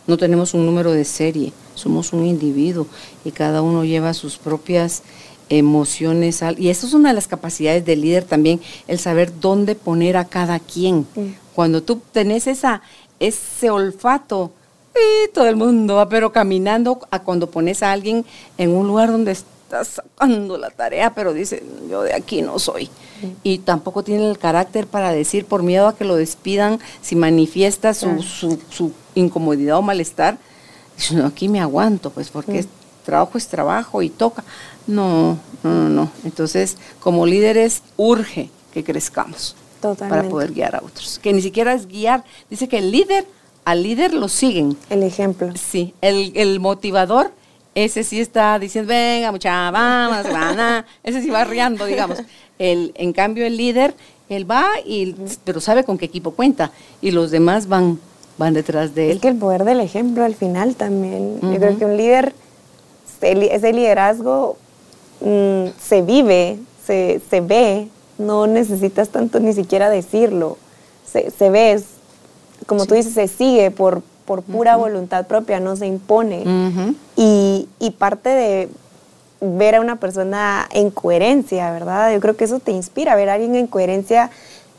Speaker 2: no tenemos un número de serie, somos un individuo y cada uno lleva sus propias emociones. Y eso es una de las capacidades del líder también, el saber dónde poner a cada quien. Cuando tú tenés esa, ese olfato, y todo el mundo va, pero caminando a cuando pones a alguien en un lugar donde estás sacando la tarea, pero dice, yo de aquí no soy. Y tampoco tiene el carácter para decir, por miedo a que lo despidan, si manifiesta su, su, incomodidad o malestar, dice, no, aquí me aguanto, pues porque trabajo es trabajo y toca. No, no, no, no. Entonces, como líderes, urge que crezcamos. Para poder guiar a otros. Que ni siquiera es guiar. Dice que el líder al líder lo siguen.
Speaker 3: El ejemplo.
Speaker 2: Sí, el, motivador, ese sí está diciendo, venga, mucha, vamos, van ese sí va riendo, digamos. El, en cambio, el líder, él va, y, pero sabe con qué equipo cuenta, y los demás van, van detrás de él.
Speaker 3: Es que el poder del ejemplo al final también, yo creo que un líder, ese liderazgo mm, se vive, se, se, ve, no necesitas tanto ni siquiera decirlo, se, se ve, como tú dices, se sigue por, por pura voluntad propia, no se impone. y, y, parte de ver a una persona en coherencia, ¿verdad? Yo creo que eso te inspira, ver a alguien en coherencia,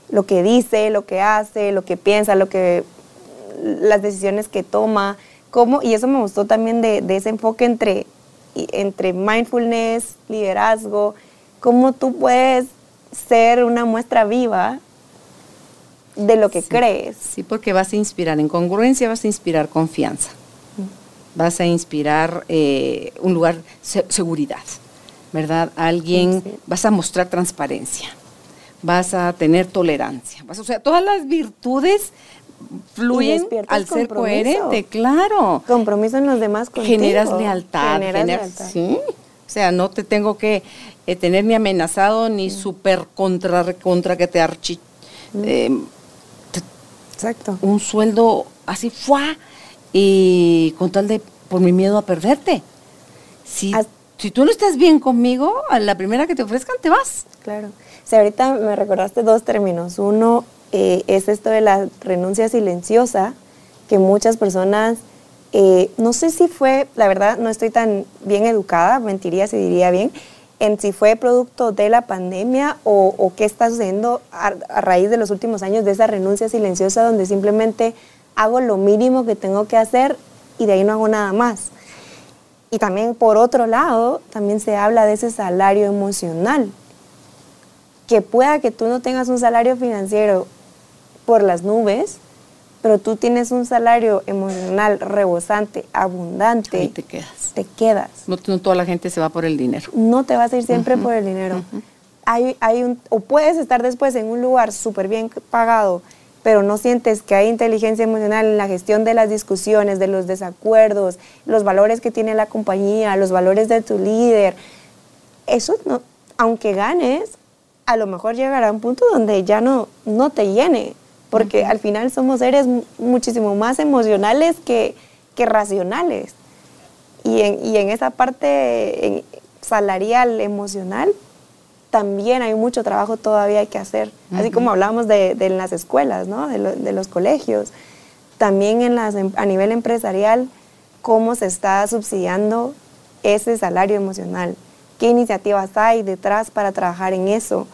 Speaker 3: lo que dice, lo que hace, lo que piensa, lo que las decisiones que toma, cómo, y eso me gustó también de, de ese enfoque entre, entre mindfulness, liderazgo, cómo tú puedes ser una muestra viva de lo que crees.
Speaker 2: Sí, porque vas a inspirar, en congruencia vas a inspirar confianza, vas a inspirar eh, un lugar, seguridad, ¿verdad? Alguien, vas a mostrar transparencia, vas a tener tolerancia, vas, o sea, todas las virtudes fluyen al ser coherente, claro.
Speaker 3: Compromiso en los demás contigo.
Speaker 2: Generas lealtad. Generas Sí. O sea, no te tengo que eh, tener ni amenazado ni súper contra, contra que te archi... Eh,
Speaker 3: Exacto.
Speaker 2: Un sueldo así, ¡fua! Y con tal de, por mi miedo a perderte. Si, si tú no estás bien conmigo, a la primera que te ofrezcan, te vas.
Speaker 3: Claro. O sea, ahorita me recordaste dos términos. Uno eh, es esto de la renuncia silenciosa, que muchas personas, eh, no sé si fue, la verdad no estoy tan bien educada, mentiría si diría bien, en si fue producto de la pandemia o, qué está sucediendo a, raíz de los últimos años de esa renuncia silenciosa donde simplemente hago lo mínimo que tengo que hacer y de ahí no hago nada más. Y también por otro lado, también se habla de ese salario emocional. Que pueda que tú no tengas un salario financiero por las nubes, pero tú tienes un salario emocional rebosante, abundante.
Speaker 2: Ahí te quedas.
Speaker 3: Te quedas.
Speaker 2: No, toda la gente se va por el dinero.
Speaker 3: No te vas a ir siempre por el dinero. hay, hay un, o puedes estar después en un lugar súper bien pagado, pero no sientes que hay inteligencia emocional en la gestión de las discusiones, de los desacuerdos, los valores que tiene la compañía, los valores de tu líder. Eso, no, aunque ganes, a lo mejor llegará a un punto donde ya no, no te llene porque al final somos seres muchísimo más emocionales que, racionales. Y en, esa parte salarial, emocional, también hay mucho trabajo todavía que hacer. Así como hablábamos de, las escuelas, ¿no? de, los colegios, también en las, em, a nivel empresarial, cómo se está subsidiando ese salario emocional. ¿Qué iniciativas hay detrás para trabajar en eso?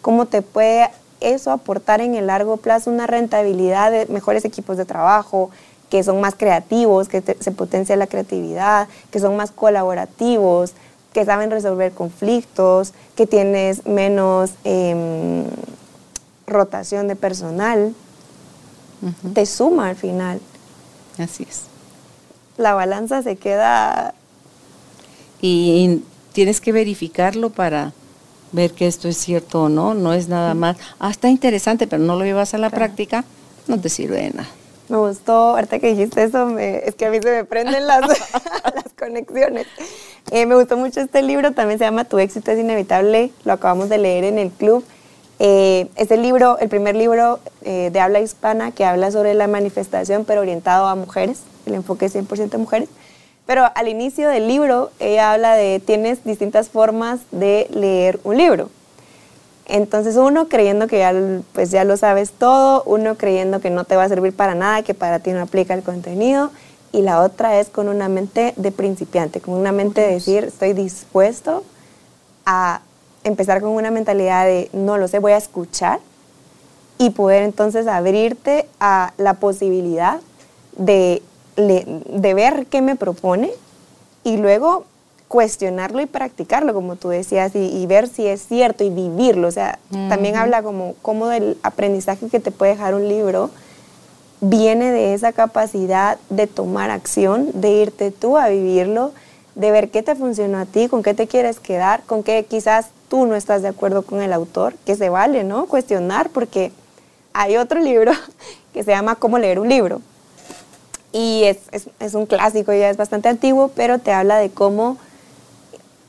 Speaker 3: ¿Cómo te puede eso aportar en el largo plazo una rentabilidad de mejores equipos de trabajo, que son más creativos, que se potencia la creatividad, que son más colaborativos, que saben resolver conflictos, que tienes menos em, rotación de personal, te suma al final.
Speaker 2: Así es.
Speaker 3: La balanza se queda...
Speaker 2: Y tienes que verificarlo para ver que esto es cierto o no, no es nada más, ah, está interesante, pero no lo llevas a la práctica, no te sirve de nada.
Speaker 3: Me gustó, ahorita que dijiste eso, es que a mí se me prenden las, <laughs> <laughs> las conexiones. Eh, me gustó mucho este libro, también se llama Tu éxito es inevitable, lo acabamos de leer en el club. Eh, es el libro, el primer libro eh, de habla hispana que habla sobre la manifestación, pero orientado a mujeres, el enfoque es 100% mujeres. Pero al inicio del libro ella habla de tienes distintas formas de leer un libro. Entonces uno creyendo que ya, pues ya lo sabes todo, uno creyendo que no te va a servir para nada, que para ti no aplica el contenido, y la otra es con una mente de principiante, con una mente de decir estoy dispuesto a empezar con una mentalidad de no lo sé, voy a escuchar y poder entonces abrirte a la posibilidad de de ver qué me propone y luego cuestionarlo y practicarlo, como tú decías, y, ver si es cierto y vivirlo. O sea, también habla como, como del aprendizaje que te puede dejar un libro, viene de esa capacidad de tomar acción, de irte tú a vivirlo, de ver qué te funcionó a ti, con qué te quieres quedar, con qué quizás tú no estás de acuerdo con el autor, que se vale, ¿no? Cuestionar, porque hay otro libro <laughs> que se llama Cómo leer un libro y es, es, es, un clásico, ya es bastante antiguo, pero te habla de cómo,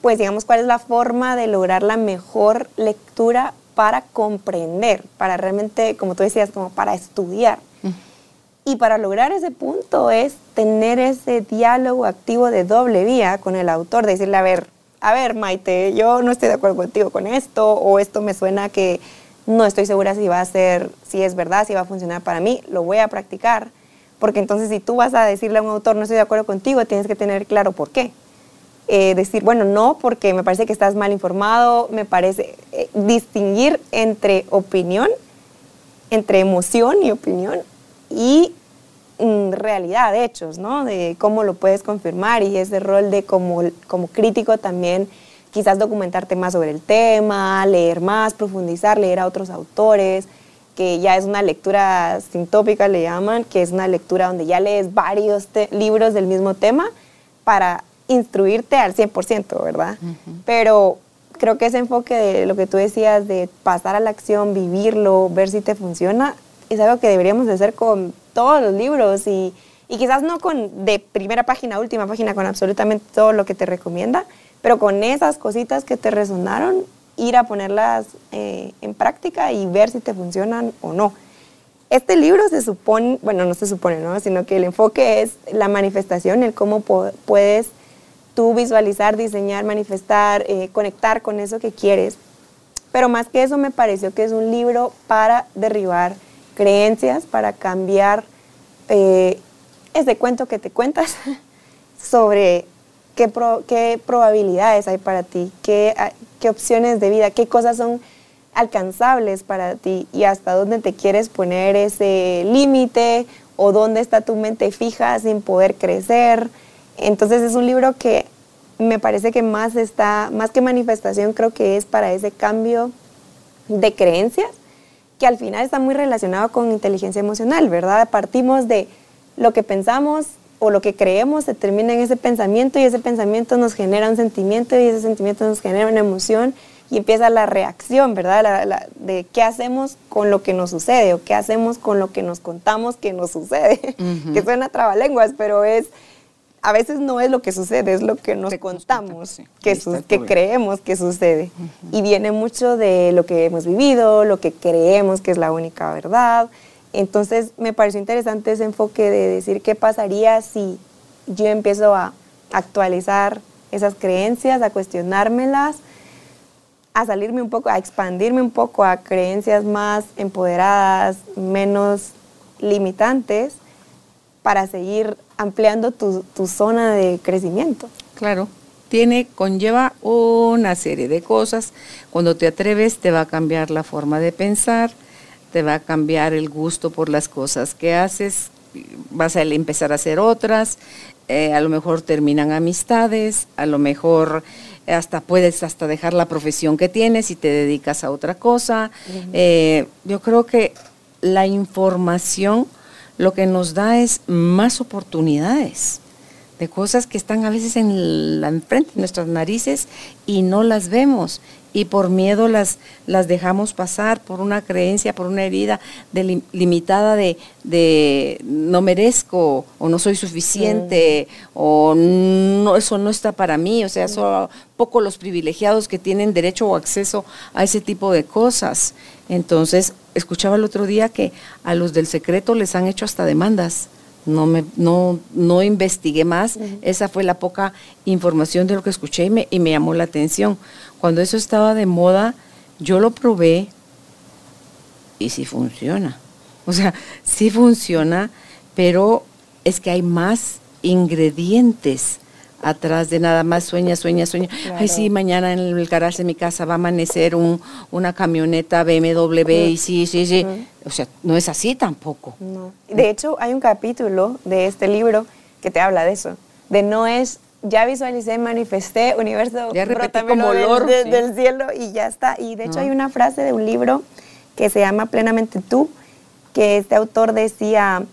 Speaker 3: pues digamos, cuál es la forma de lograr la mejor lectura para comprender, para realmente, como tú decías, como para estudiar. Y para lograr ese punto es tener ese diálogo activo de doble vía con el autor, decirle, a ver, a ver, Maite, yo no estoy de acuerdo contigo con esto, o esto me suena que no estoy segura si va a ser, si es verdad, si va a funcionar para mí, lo voy a practicar porque entonces si tú vas a decirle a un autor no estoy de acuerdo contigo, tienes que tener claro por qué. Eh, decir, bueno, no, porque me parece que estás mal informado, me parece eh, distinguir entre opinión, entre emoción y opinión y mm, realidad, hechos, ¿no? De cómo lo puedes confirmar y ese rol de como, como crítico también quizás documentarte más sobre el tema, leer más, profundizar, leer a otros autores, que ya es una lectura sintópica, le llaman, que es una lectura donde ya lees varios libros del mismo tema para instruirte al 100%, ¿verdad? Pero creo que ese enfoque de lo que tú decías, de pasar a la acción, vivirlo, ver si te funciona, es algo que deberíamos de hacer con todos los libros y, y quizás no con de primera página a última página, con absolutamente todo lo que te recomienda, pero con esas cositas que te resonaron, ir a ponerlas eh, en práctica y ver si te funcionan o no. Este libro se supone, bueno, no se supone, ¿no? Sino que el enfoque es la manifestación, el cómo puedes tú visualizar, diseñar, manifestar, eh, conectar con eso que quieres. Pero más que eso me pareció que es un libro para derribar creencias, para cambiar eh, ese cuento que te cuentas <laughs> sobre qué, qué probabilidades hay para ti, qué, qué opciones de vida, qué cosas son alcanzables para ti y hasta dónde te quieres poner ese límite o dónde está tu mente fija sin poder crecer. Entonces es un libro que me parece que más está, más que manifestación, creo que es para ese cambio de creencias que al final está muy relacionado con inteligencia emocional, ¿verdad? Partimos de lo que pensamos o lo que creemos se termina en ese pensamiento y ese pensamiento nos genera un sentimiento y ese sentimiento nos genera una emoción y empieza la reacción, ¿verdad? de qué hacemos con lo que nos sucede o qué hacemos con lo que nos contamos que nos sucede, <laughs> que suena trabalenguas, pero es a veces no es lo que sucede, es lo que nos contamos, que, que creemos que sucede. Y viene mucho de lo que hemos vivido, lo que creemos que es la única verdad. Entonces me pareció interesante ese enfoque de decir qué pasaría si yo empiezo a actualizar esas creencias, a cuestionármelas, a salirme un poco, a expandirme un poco a creencias más empoderadas, menos limitantes, para seguir ampliando tu, zona de crecimiento.
Speaker 2: Claro, tiene, conlleva una serie de cosas. Cuando te atreves te va a cambiar la forma de pensar, te va a cambiar el gusto por las cosas que haces, vas a empezar a hacer otras, eh, a lo mejor terminan amistades, a lo mejor hasta puedes hasta dejar la profesión que tienes y te dedicas a otra cosa. Eh, yo creo que la información lo que nos da es más oportunidades de cosas que están a veces en la enfrente de nuestras narices y no las vemos y por miedo las, las dejamos pasar por una creencia, por una herida limitada de, de, no merezco o no soy suficiente o no, eso no está para mí, o sea, son poco los privilegiados que tienen derecho o acceso a ese tipo de cosas. Entonces, escuchaba el otro día que a los del secreto les han hecho hasta demandas. No me no no investigué más. Esa fue la poca información de lo que escuché y me, y me llamó la atención cuando eso estaba de moda yo lo probé y sí funciona o sea sí funciona pero es que hay más ingredientes atrás de nada más sueña, sueña, sueña. Ay, sí, mañana en el garage de mi casa va a amanecer un, una camioneta BMW y sí, sí, sí. O sea, no es así tampoco.
Speaker 3: De hecho, hay un capítulo de este libro que te habla de eso, de no es ya visualicé, manifesté, universo,
Speaker 2: ya como olor,
Speaker 3: del cielo y ya está. Y de hecho hay una frase de un libro que se llama Plenamente tú, que este autor decía,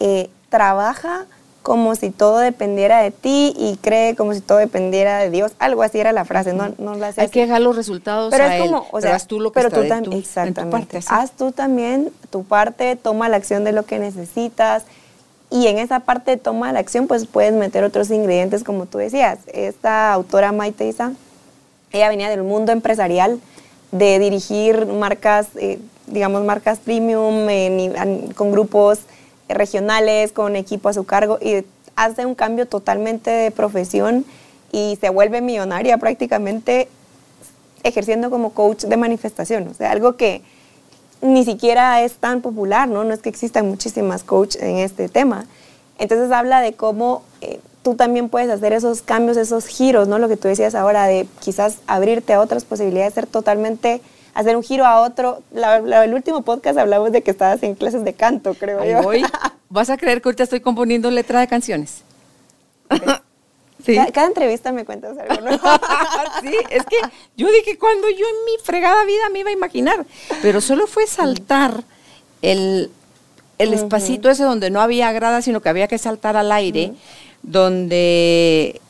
Speaker 3: eh, trabaja como si todo dependiera de ti y cree como si todo dependiera de Dios. Algo así era la frase, no, no la sé.
Speaker 2: Hay que dejar los resultados
Speaker 3: pero
Speaker 2: a
Speaker 3: es como, o sea,
Speaker 2: haz tú lo que
Speaker 3: pero tú también, exactamente. haz tú también tu parte, toma la acción de lo que necesitas y en esa parte toma la acción pues puedes meter otros ingredientes como tú decías. Esta autora Maite Isa, ella venía del mundo empresarial de dirigir marcas, eh, digamos marcas premium con grupos regionales, con equipo a su cargo y hace un cambio totalmente de profesión y se vuelve millonaria prácticamente ejerciendo como coach de manifestación, o sea, algo que ni siquiera es tan popular, ¿no? No es que existan muchísimas coaches en este tema. Entonces habla de cómo eh, tú también puedes hacer esos cambios, esos giros, ¿no? Lo que tú decías ahora de quizás abrirte a otras posibilidades, ser totalmente hacer un giro a otro. el último podcast hablamos de que estabas en clases de canto, creo yo. <laughs>
Speaker 2: ¿Vas a creer que ahorita estoy componiendo letra de canciones?
Speaker 3: Sí. Cada, entrevista me cuentas algo <laughs>
Speaker 2: sí, es que yo dije cuando yo en mi fregada vida me iba a imaginar, pero solo fue saltar el, el espacito ese donde no había grada, sino que había que saltar al aire, donde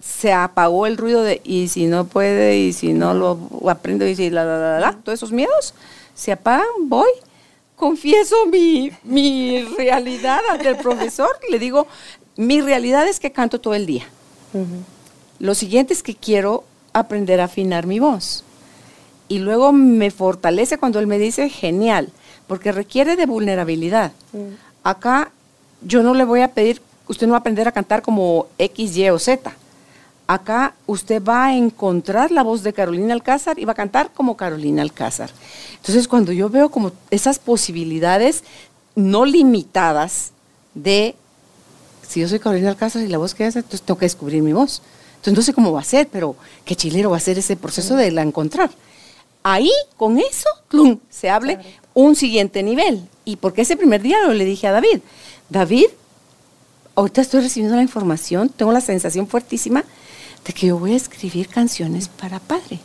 Speaker 2: se apagó el ruido de y si no puede y si no lo aprendo y si la, la, la, la, todos esos miedos se apagan, voy, confieso mi, mi realidad ante el profesor, le digo, mi realidad es que canto todo el día. Lo siguiente es que quiero aprender a afinar mi voz. Y luego me fortalece cuando él me dice, genial, porque requiere de vulnerabilidad. Acá yo no le voy a pedir, usted no va a aprender a cantar como X, Y o Z. Acá usted va a encontrar la voz de Carolina Alcázar y va a cantar como Carolina Alcázar. Entonces, cuando yo veo como esas posibilidades no limitadas de, si yo soy Carolina Alcázar y la voz que hace, entonces tengo que descubrir mi voz. Entonces, no sé cómo va a ser, pero qué chilero va a ser ese proceso de la encontrar. Ahí, con eso, ¡plum! se hable un siguiente nivel. Y porque ese primer día lo le dije a David, David, ahorita estoy recibiendo la información, tengo la sensación fuertísima de que yo voy a escribir canciones para padre.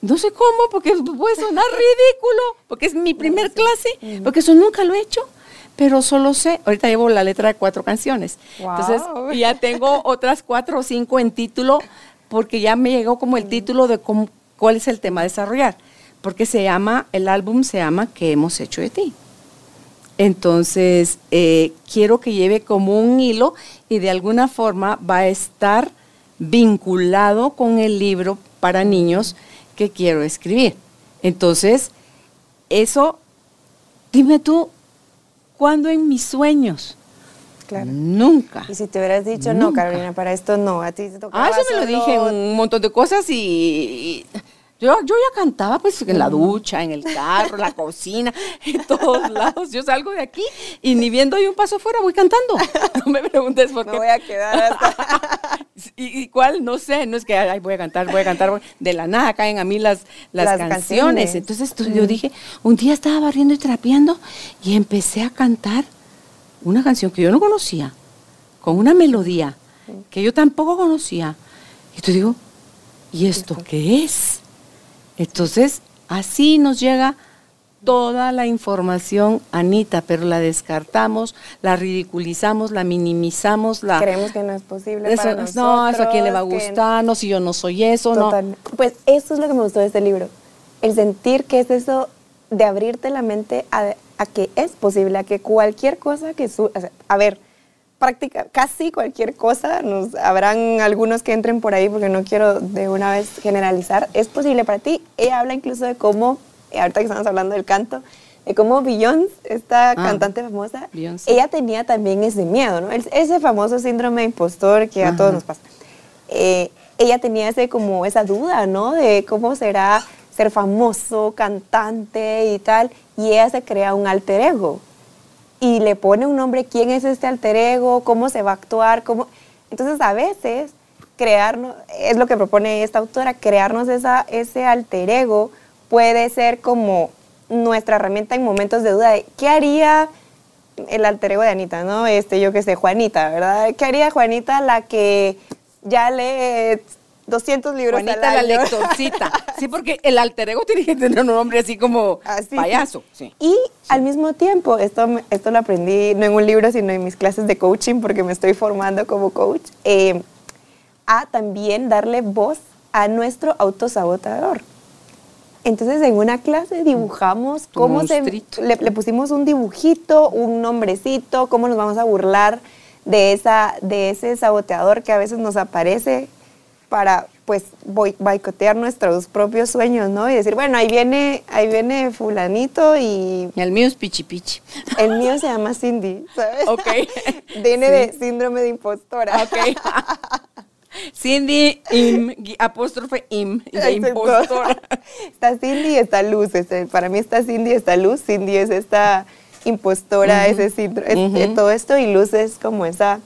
Speaker 2: No sé cómo, porque puede sonar <laughs> ridículo, porque es mi primer clase, porque eso nunca lo he hecho, pero solo sé, ahorita llevo la letra de cuatro canciones. Entonces, ya tengo otras cuatro o cinco en título, porque ya me llegó como el título de cómo, cuál es el tema a desarrollar, porque se llama, el álbum se llama ¿Qué hemos hecho de ti? Entonces, eh, quiero que lleve como un hilo y de alguna forma va a estar vinculado con el libro para niños que quiero escribir. Entonces, eso, dime tú, ¿cuándo en mis sueños?
Speaker 3: Claro.
Speaker 2: Nunca.
Speaker 3: Y si te hubieras dicho, no, Carolina, para esto no, a ti te tocaba
Speaker 2: Ah, eso me lo dije en un montón de cosas y, y yo, yo ya cantaba pues en la ducha, en el carro, en la cocina, <laughs> en todos lados. Yo salgo de aquí y ni viendo yo un paso afuera voy cantando. <laughs> No me preguntes por
Speaker 3: Me
Speaker 2: qué.
Speaker 3: voy a quedar hasta... <laughs>
Speaker 2: ¿Y, y cuál? No sé, no es que ay, voy a cantar, voy a cantar. voy- De la nada caen a mí las, las,
Speaker 3: Las
Speaker 2: canciones.
Speaker 3: canciones.
Speaker 2: Entonces tú- yo dije, un día estaba barriendo y trapeando y empecé a cantar una canción que yo no conocía, con una melodía que yo tampoco conocía. Y tú digo, ¿y esto qué es? Entonces, así nos llega toda la información, Anita, pero la descartamos, la ridiculizamos, la minimizamos, la...
Speaker 3: Creemos que no es posible
Speaker 2: Eso,
Speaker 3: para nosotros.
Speaker 2: no, eso a quién le va a
Speaker 3: que-
Speaker 2: gustar, no, si yo no soy eso, no.
Speaker 3: Pues eso es lo que me gustó de este libro. El sentir que es eso de abrirte la mente a, a que es posible, a que cualquier cosa que su, o sea, a ver, práctica, casi cualquier cosa, nos habrán algunos que entren por ahí porque no quiero de una vez generalizar, es posible para ti. Ella habla incluso de cómo, eh, ahorita que estamos hablando del canto, de cómo Beyoncé, esta cantante famosa,
Speaker 2: Beyoncé.
Speaker 3: ella tenía también ese miedo, ¿no? Ese famoso síndrome de impostor que a
Speaker 2: Ajá.
Speaker 3: todos nos pasa. Eh, ella tenía ese como esa duda, ¿no? De cómo será ser famoso, cantante y tal, y ella se crea un alter ego y le pone un nombre, quién es este alter ego, cómo se va a actuar, cómo... Entonces a veces crearnos, es lo que propone esta autora, crearnos esa, ese alter ego puede ser como nuestra herramienta en momentos de duda de qué haría el alter ego de Anita, ¿no? Este, yo qué sé, Juanita, ¿verdad? ¿Qué haría Juanita la que ya lee 200 libros
Speaker 2: Juanita
Speaker 3: al
Speaker 2: la lectorcita. <laughs> Sí, porque el alter ego tiene que tener un nombre así como
Speaker 3: Así,
Speaker 2: payaso. Sí.
Speaker 3: Y al mismo tiempo, esto, esto lo aprendí no en un libro, sino en mis clases de coaching, porque me estoy formando como coach, eh, a también darle voz a nuestro autosabotador. Entonces, en una clase dibujamos cómo se... Le, le pusimos un dibujito, un nombrecito, cómo nos vamos a burlar de, esa, de ese saboteador que a veces nos aparece para pues boi- boicotear nuestros propios sueños, ¿no? Y decir, bueno, ahí viene, ahí viene fulanito y
Speaker 2: El mío es pichi pichi.
Speaker 3: el mío se llama Cindy, ¿sabes?
Speaker 2: Ok. <laughs>
Speaker 3: Viene
Speaker 2: Sí.
Speaker 3: de síndrome de impostora.
Speaker 2: Ok. <laughs> Cindy, im, apóstrofe, im, de impostora. <laughs>
Speaker 3: Está Cindy y está Luz. este, para mí está Cindy y está Luz. Cindy es esta impostora, ese síndrome, eh, todo esto y Luz es como esa,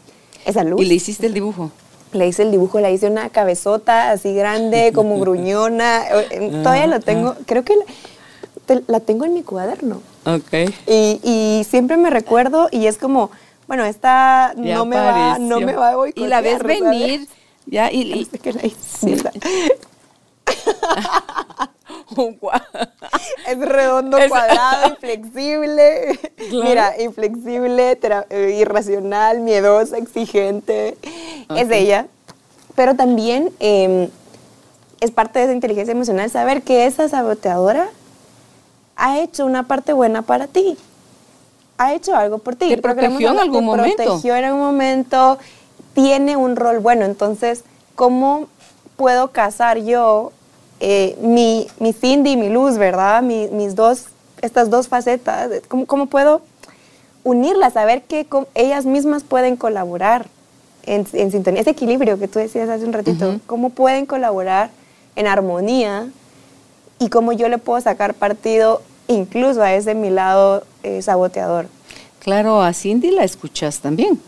Speaker 3: esa luz.
Speaker 2: Y le hiciste el dibujo.
Speaker 3: Le hice el dibujo, le hice una cabezota así grande, como <laughs> gruñona. eh, Todavía lo tengo, creo que la, te- la tengo en mi cuaderno.
Speaker 2: Ok.
Speaker 3: Y, y siempre me recuerdo y es como, bueno, esta
Speaker 2: Ya
Speaker 3: no me, va, no me va a boicotear.
Speaker 2: Y la ves
Speaker 3: ¿sabes?
Speaker 2: venir. Ya, y, y- <laughs>
Speaker 3: No sé <laughs> hice. <laughs>
Speaker 2: Sí.
Speaker 3: es redondo, cuadrado, <laughs> inflexible. Mira, inflexible, eh, irracional, miedosa, exigente. Es ella. Pero también em, es parte de esa inteligencia emocional saber que esa saboteadora ha hecho una parte buena para ti. Ha hecho algo por ti.
Speaker 2: Te protegió en algún momento.
Speaker 3: protegió en algún momento. Tiene un rol bueno. Entonces, ¿cómo puedo casar yo eh, mi, mi Cindy y mi luz, ¿verdad? mis dos, estas dos facetas. ¿Cómo, cómo puedo unirlas? Saber que ellas mismas pueden colaborar en, en, sintonía. Ese equilibrio que tú decías hace un ratito. ¿Cómo pueden colaborar en armonía? Y cómo yo le puedo sacar partido incluso a ese mi lado eh, saboteador.
Speaker 2: Claro, a Cindy la escuchas también.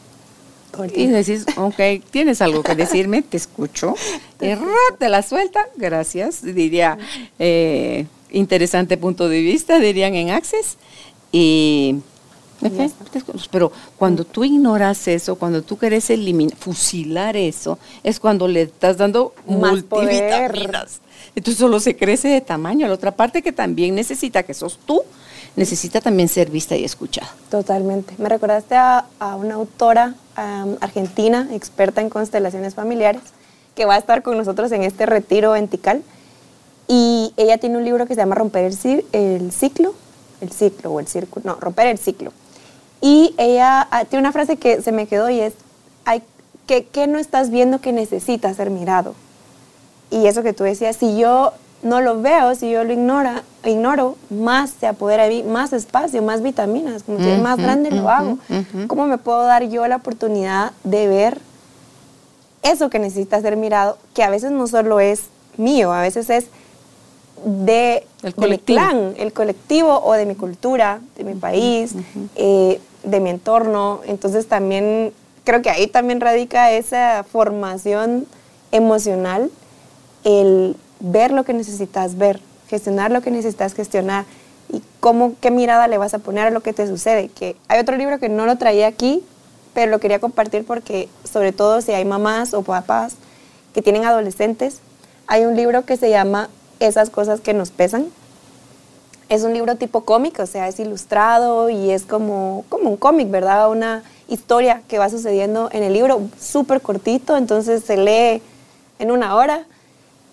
Speaker 2: Y decís, ok, tienes algo que decirme, te escucho. <laughs> Y te la suelta, gracias. Diría, eh, interesante punto de vista, dirían en Access. Y, pero cuando tú ignoras eso, cuando tú quieres eliminar, fusilar eso, es cuando le estás dando multivitaminas. Entonces solo se crece de tamaño. La otra parte que también necesita, que sos tú, necesita también ser vista y escuchada.
Speaker 3: Totalmente. Me recordaste a, una autora argentina, experta en constelaciones familiares, que va a estar con nosotros en este retiro en Tikal. Y ella tiene un libro que se llama Romper el, el ciclo, el ciclo o el círculo, no, romper el ciclo. Y ella ah, tiene una frase que se me quedó y es, hay, ¿qué, ¿qué no estás viendo que necesita ser mirado? Y eso que tú decías, si yo no lo veo, si yo lo ignora, ignoro, más se apodera de mí, más espacio, más vitaminas, como si es más grande lo hago. ¿Cómo me puedo dar yo la oportunidad de ver eso que necesita ser mirado, que a veces no solo es mío, a veces es de, mi clan, el colectivo o de mi cultura, de mi país, eh, de mi entorno. Entonces también creo que ahí también radica esa formación emocional, el ver lo que necesitas ver, gestionar lo que necesitas gestionar y cómo, qué mirada le vas a poner a lo que te sucede. Que hay otro libro que no lo traía aquí, pero lo quería compartir porque sobre todo si hay mamás o papás que tienen adolescentes, hay un libro que se llama Esas cosas que nos pesan. Es un libro tipo cómic, o sea, es ilustrado y es como, como un cómic, ¿verdad? Una historia que va sucediendo en el libro, súper cortito, entonces se lee en una hora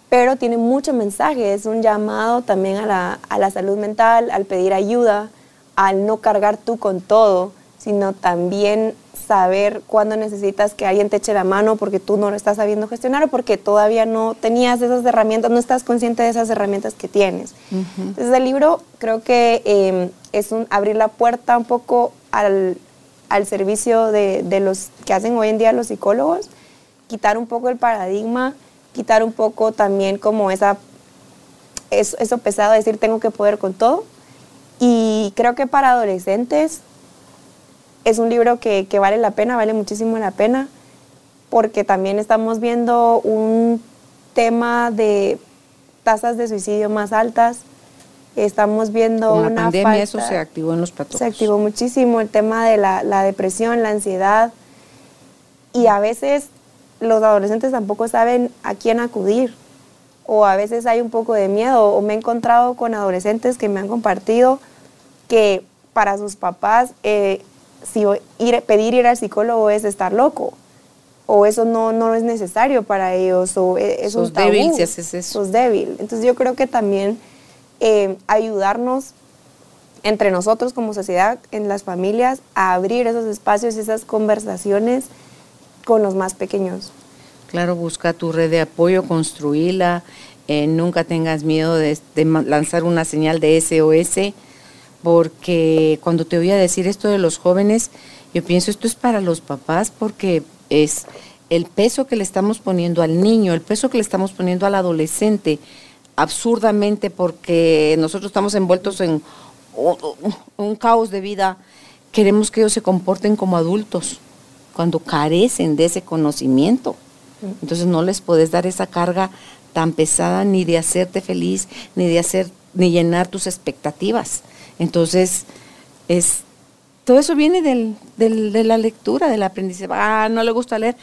Speaker 3: pero tiene mucho mensaje, es un llamado también a la, a la, salud mental, al pedir ayuda, al no cargar tú con todo, sino también saber cuándo necesitas que alguien te eche la mano porque tú no lo estás sabiendo gestionar o porque todavía no tenías esas herramientas, no estás consciente de esas herramientas que tienes. Entonces el libro creo que em, es un, abrir la puerta un poco al, al servicio de, de los que hacen hoy en día los psicólogos, quitar un poco el paradigma quitar un poco también como esa, eso, eso pesado de decir tengo que poder con todo. Y creo que para adolescentes es un libro que, que, vale la pena, vale muchísimo la pena, porque también estamos viendo un tema de tasas de suicidio más altas. Estamos viendo
Speaker 2: Con la pandemia eso se activó en los patos.
Speaker 3: Se activó muchísimo el tema de la, la depresión, la ansiedad. Y a veces los adolescentes tampoco saben a quién acudir o a veces hay un poco de miedo o me he encontrado con adolescentes que me han compartido que para sus papás eh, si ir, pedir ir al psicólogo es estar loco o eso no, no es necesario para ellos o e, es un tabú. débil si haces eso. Sos débil. Entonces yo creo que también eh, ayudarnos entre nosotros como sociedad, en las familias, a abrir esos espacios y esas conversaciones con los más pequeños.
Speaker 2: Claro, busca tu red de apoyo, construíla, eh, nunca tengas miedo de, lanzar una señal de SOS, porque cuando te voy a decir esto de los jóvenes, yo pienso esto es para los papás porque es el peso que le estamos poniendo al niño, el peso que le estamos poniendo al adolescente, absurdamente porque nosotros estamos envueltos en un caos de vida, queremos que ellos se comporten como adultos cuando carecen de ese conocimiento. Entonces no les puedes dar esa carga tan pesada ni de hacerte feliz, ni de hacer, ni llenar tus expectativas. Entonces, es todo eso viene del, de la lectura, del aprendizaje. Ah, no le gusta leer.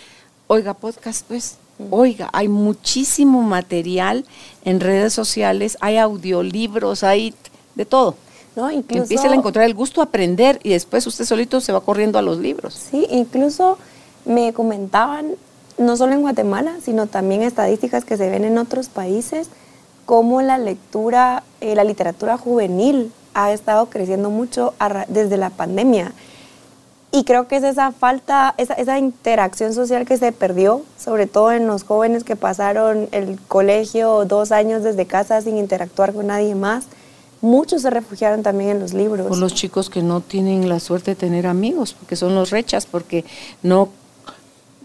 Speaker 2: Oiga, podcast, pues. Oiga, hay muchísimo material en redes sociales, hay audiolibros, hay de todo.
Speaker 3: No, incluso,
Speaker 2: Empieza a encontrar el gusto a aprender y después usted solito se va corriendo a los libros.
Speaker 3: Sí, incluso me comentaban, no solo en Guatemala, sino también estadísticas que se ven en otros países, cómo la lectura, eh, la literatura juvenil ha estado creciendo mucho desde la pandemia. Y creo que es esa falta, esa, esa, interacción social que se perdió, sobre todo en los jóvenes que pasaron el colegio dos años desde casa sin interactuar con nadie más. Muchos se refugiaron también en los libros.
Speaker 2: Por los chicos que no tienen la suerte de tener amigos, porque son los rechas, porque no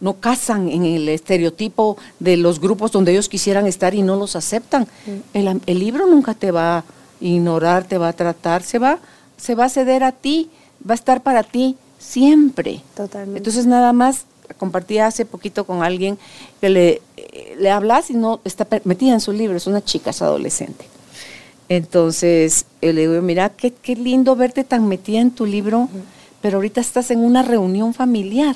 Speaker 2: no casan en el estereotipo de los grupos donde ellos quisieran estar y no los aceptan. Mm. El, el, libro nunca te va a ignorar, te va a tratar, se va, se va a ceder a ti, va a estar para ti siempre.
Speaker 3: Totalmente.
Speaker 2: Entonces nada más compartí hace poquito con alguien que le, le hablas y no está metida en su libro, es una chica, es adolescente. Entonces le digo, mira, qué, qué lindo verte tan metida en tu libro, pero ahorita estás en una reunión familiar.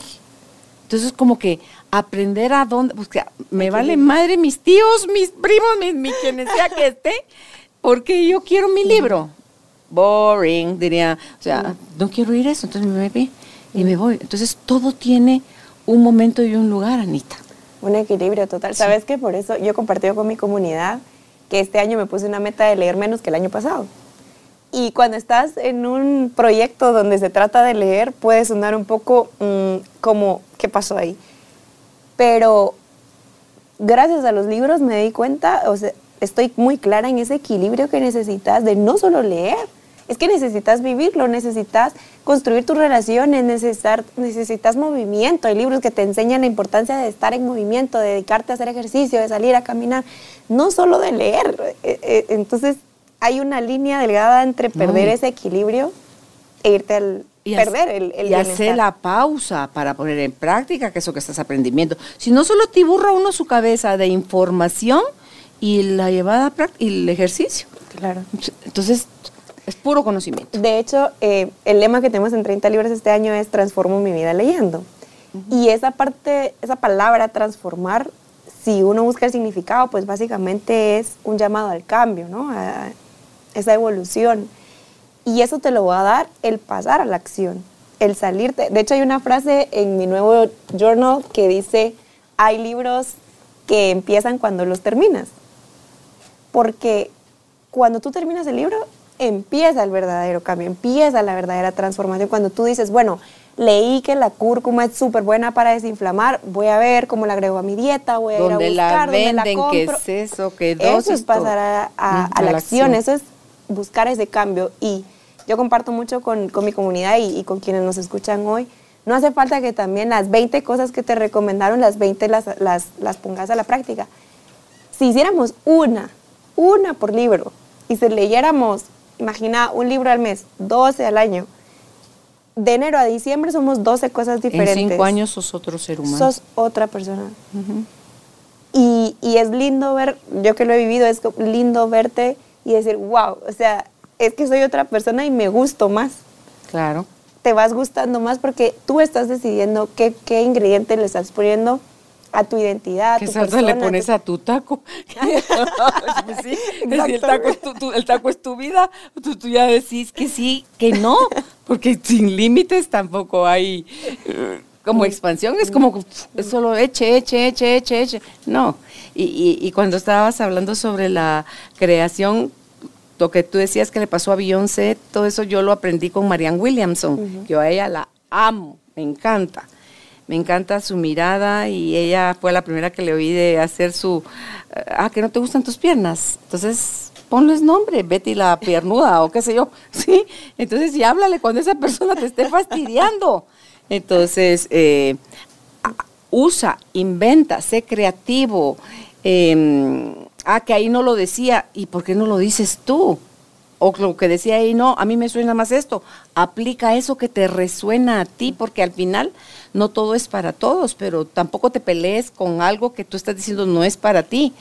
Speaker 2: Entonces como que aprender a dónde, pues me vale madre mis tíos, mis primos, mis, mi quien sea que esté, porque yo quiero mi libro boring, diría, o sea, no quiero ir eso, entonces me voy y me voy. Entonces todo tiene un momento y un lugar, Anita.
Speaker 3: Un equilibrio total. ¿Sabes qué? Por eso yo he compartido con mi comunidad que este año me puse una meta de leer menos que el año pasado. Y cuando estás en un proyecto donde se trata de leer, puede sonar un poco mm, como, ¿qué pasó ahí? Pero gracias a los libros me di cuenta, o sea, estoy muy clara en ese equilibrio que necesitas de no solo leer, es que necesitas vivirlo, necesitas construir tus relaciones, necesitar, necesitas movimiento. Hay libros que te enseñan la importancia de estar en movimiento, de dedicarte a hacer ejercicio, de salir a caminar, no solo de leer. Eh, eh, entonces hay una línea delgada entre perder ese equilibrio e irte al, perder el, el
Speaker 2: y hacer la pausa para poner en práctica que eso que estás aprendiendo. Si no solo te burra uno su cabeza de información y la llevada y el ejercicio.
Speaker 3: Claro.
Speaker 2: Entonces, es puro conocimiento.
Speaker 3: De hecho, eh, el lema que tenemos en 30 libros este año es transformo mi vida leyendo. Y esa parte, esa palabra transformar, si uno busca el significado, pues básicamente es un llamado al cambio, ¿no? A esa evolución. Y eso te lo va a dar el pasar a la acción, el salirte. De hecho, hay una frase en mi nuevo journal que dice, hay libros que empiezan cuando los terminas. Porque cuando tú terminas el libro, empieza el verdadero cambio, empieza la verdadera transformación. Cuando tú dices, bueno, leí que la cúrcuma es súper buena para desinflamar, voy a ver cómo la agrego a mi dieta, voy a ir a buscar,
Speaker 2: la venden,
Speaker 3: la compro.
Speaker 2: qué es eso, qué dosis.
Speaker 3: Eso es pasar a, la, acción, eso es buscar ese cambio. Y yo comparto mucho con, con mi comunidad y, y, con quienes nos escuchan hoy. No hace falta que también las 20 cosas que te recomendaron, las 20 las, las, las pongas a la práctica. Si hiciéramos una, una por libro, y si leyéramos imagina un libro al mes, 12 al año. De enero a diciembre somos 12 cosas diferentes.
Speaker 2: En cinco años sos otro ser humano.
Speaker 3: Sos otra persona. y, y, es lindo ver, yo que lo he vivido, es lindo verte y decir, wow, o sea, es que soy otra persona y me gusto más.
Speaker 2: Claro.
Speaker 3: Te vas gustando más porque tú estás decidiendo qué, qué ingrediente le estás poniendo a tu identidad.
Speaker 2: ¿Qué
Speaker 3: tu
Speaker 2: salsa
Speaker 3: persona,
Speaker 2: le pones
Speaker 3: tu-
Speaker 2: a tu taco? <laughs> Sí, si el, taco es tu, tu- el taco es tu vida, tú, tú ya decís que sí, que no, porque sin límites tampoco hay eh, como expansión, es como es solo eche, eche, eche, eche, eche. No, y, y- y cuando estabas hablando sobre la creación, lo que tú decías que le pasó a Beyoncé, todo eso yo lo aprendí con Marianne Williamson. Yo a ella la amo, me encanta. Me encanta su mirada y ella fue la primera que le oí de hacer su, eh, ah, que no te gustan tus piernas. Entonces, ponles nombre, Betty la piernuda o qué sé yo. <laughs> Sí, entonces y háblale cuando esa persona te esté fastidiando. Entonces, eh, usa, inventa, sé creativo. eh, ah, que ahí no lo decía, ¿y por qué no lo dices tú? O lo que decía ahí, no, a mí me suena más esto. Aplica eso que te resuena a ti, porque al final no todo es para todos, pero tampoco te pelees con algo que tú estás diciendo no es para ti.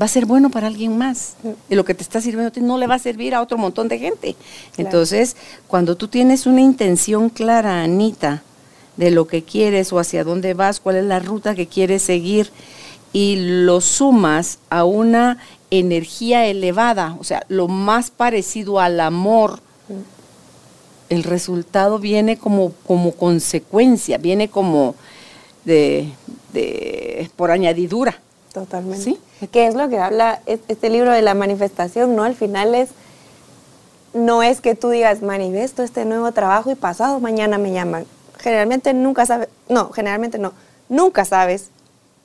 Speaker 2: Va a ser bueno para alguien más. Y lo que te está sirviendo a ti no le va a servir a otro montón de gente.
Speaker 3: Claro.
Speaker 2: Entonces, cuando tú tienes una intención clara, Anita, de lo que quieres o hacia dónde vas, cuál es la ruta que quieres seguir y lo sumas a una energía elevada, o sea, lo más parecido al amor, el resultado viene como, como consecuencia, viene como de, de por añadidura.
Speaker 3: Totalmente.
Speaker 2: ¿Sí?
Speaker 3: Que es lo que habla es- este libro de la manifestación, ¿no? Al final es, no es que tú digas, manifiesto este nuevo trabajo y pasado mañana me llaman. Generalmente nunca sabes, no, generalmente no, nunca sabes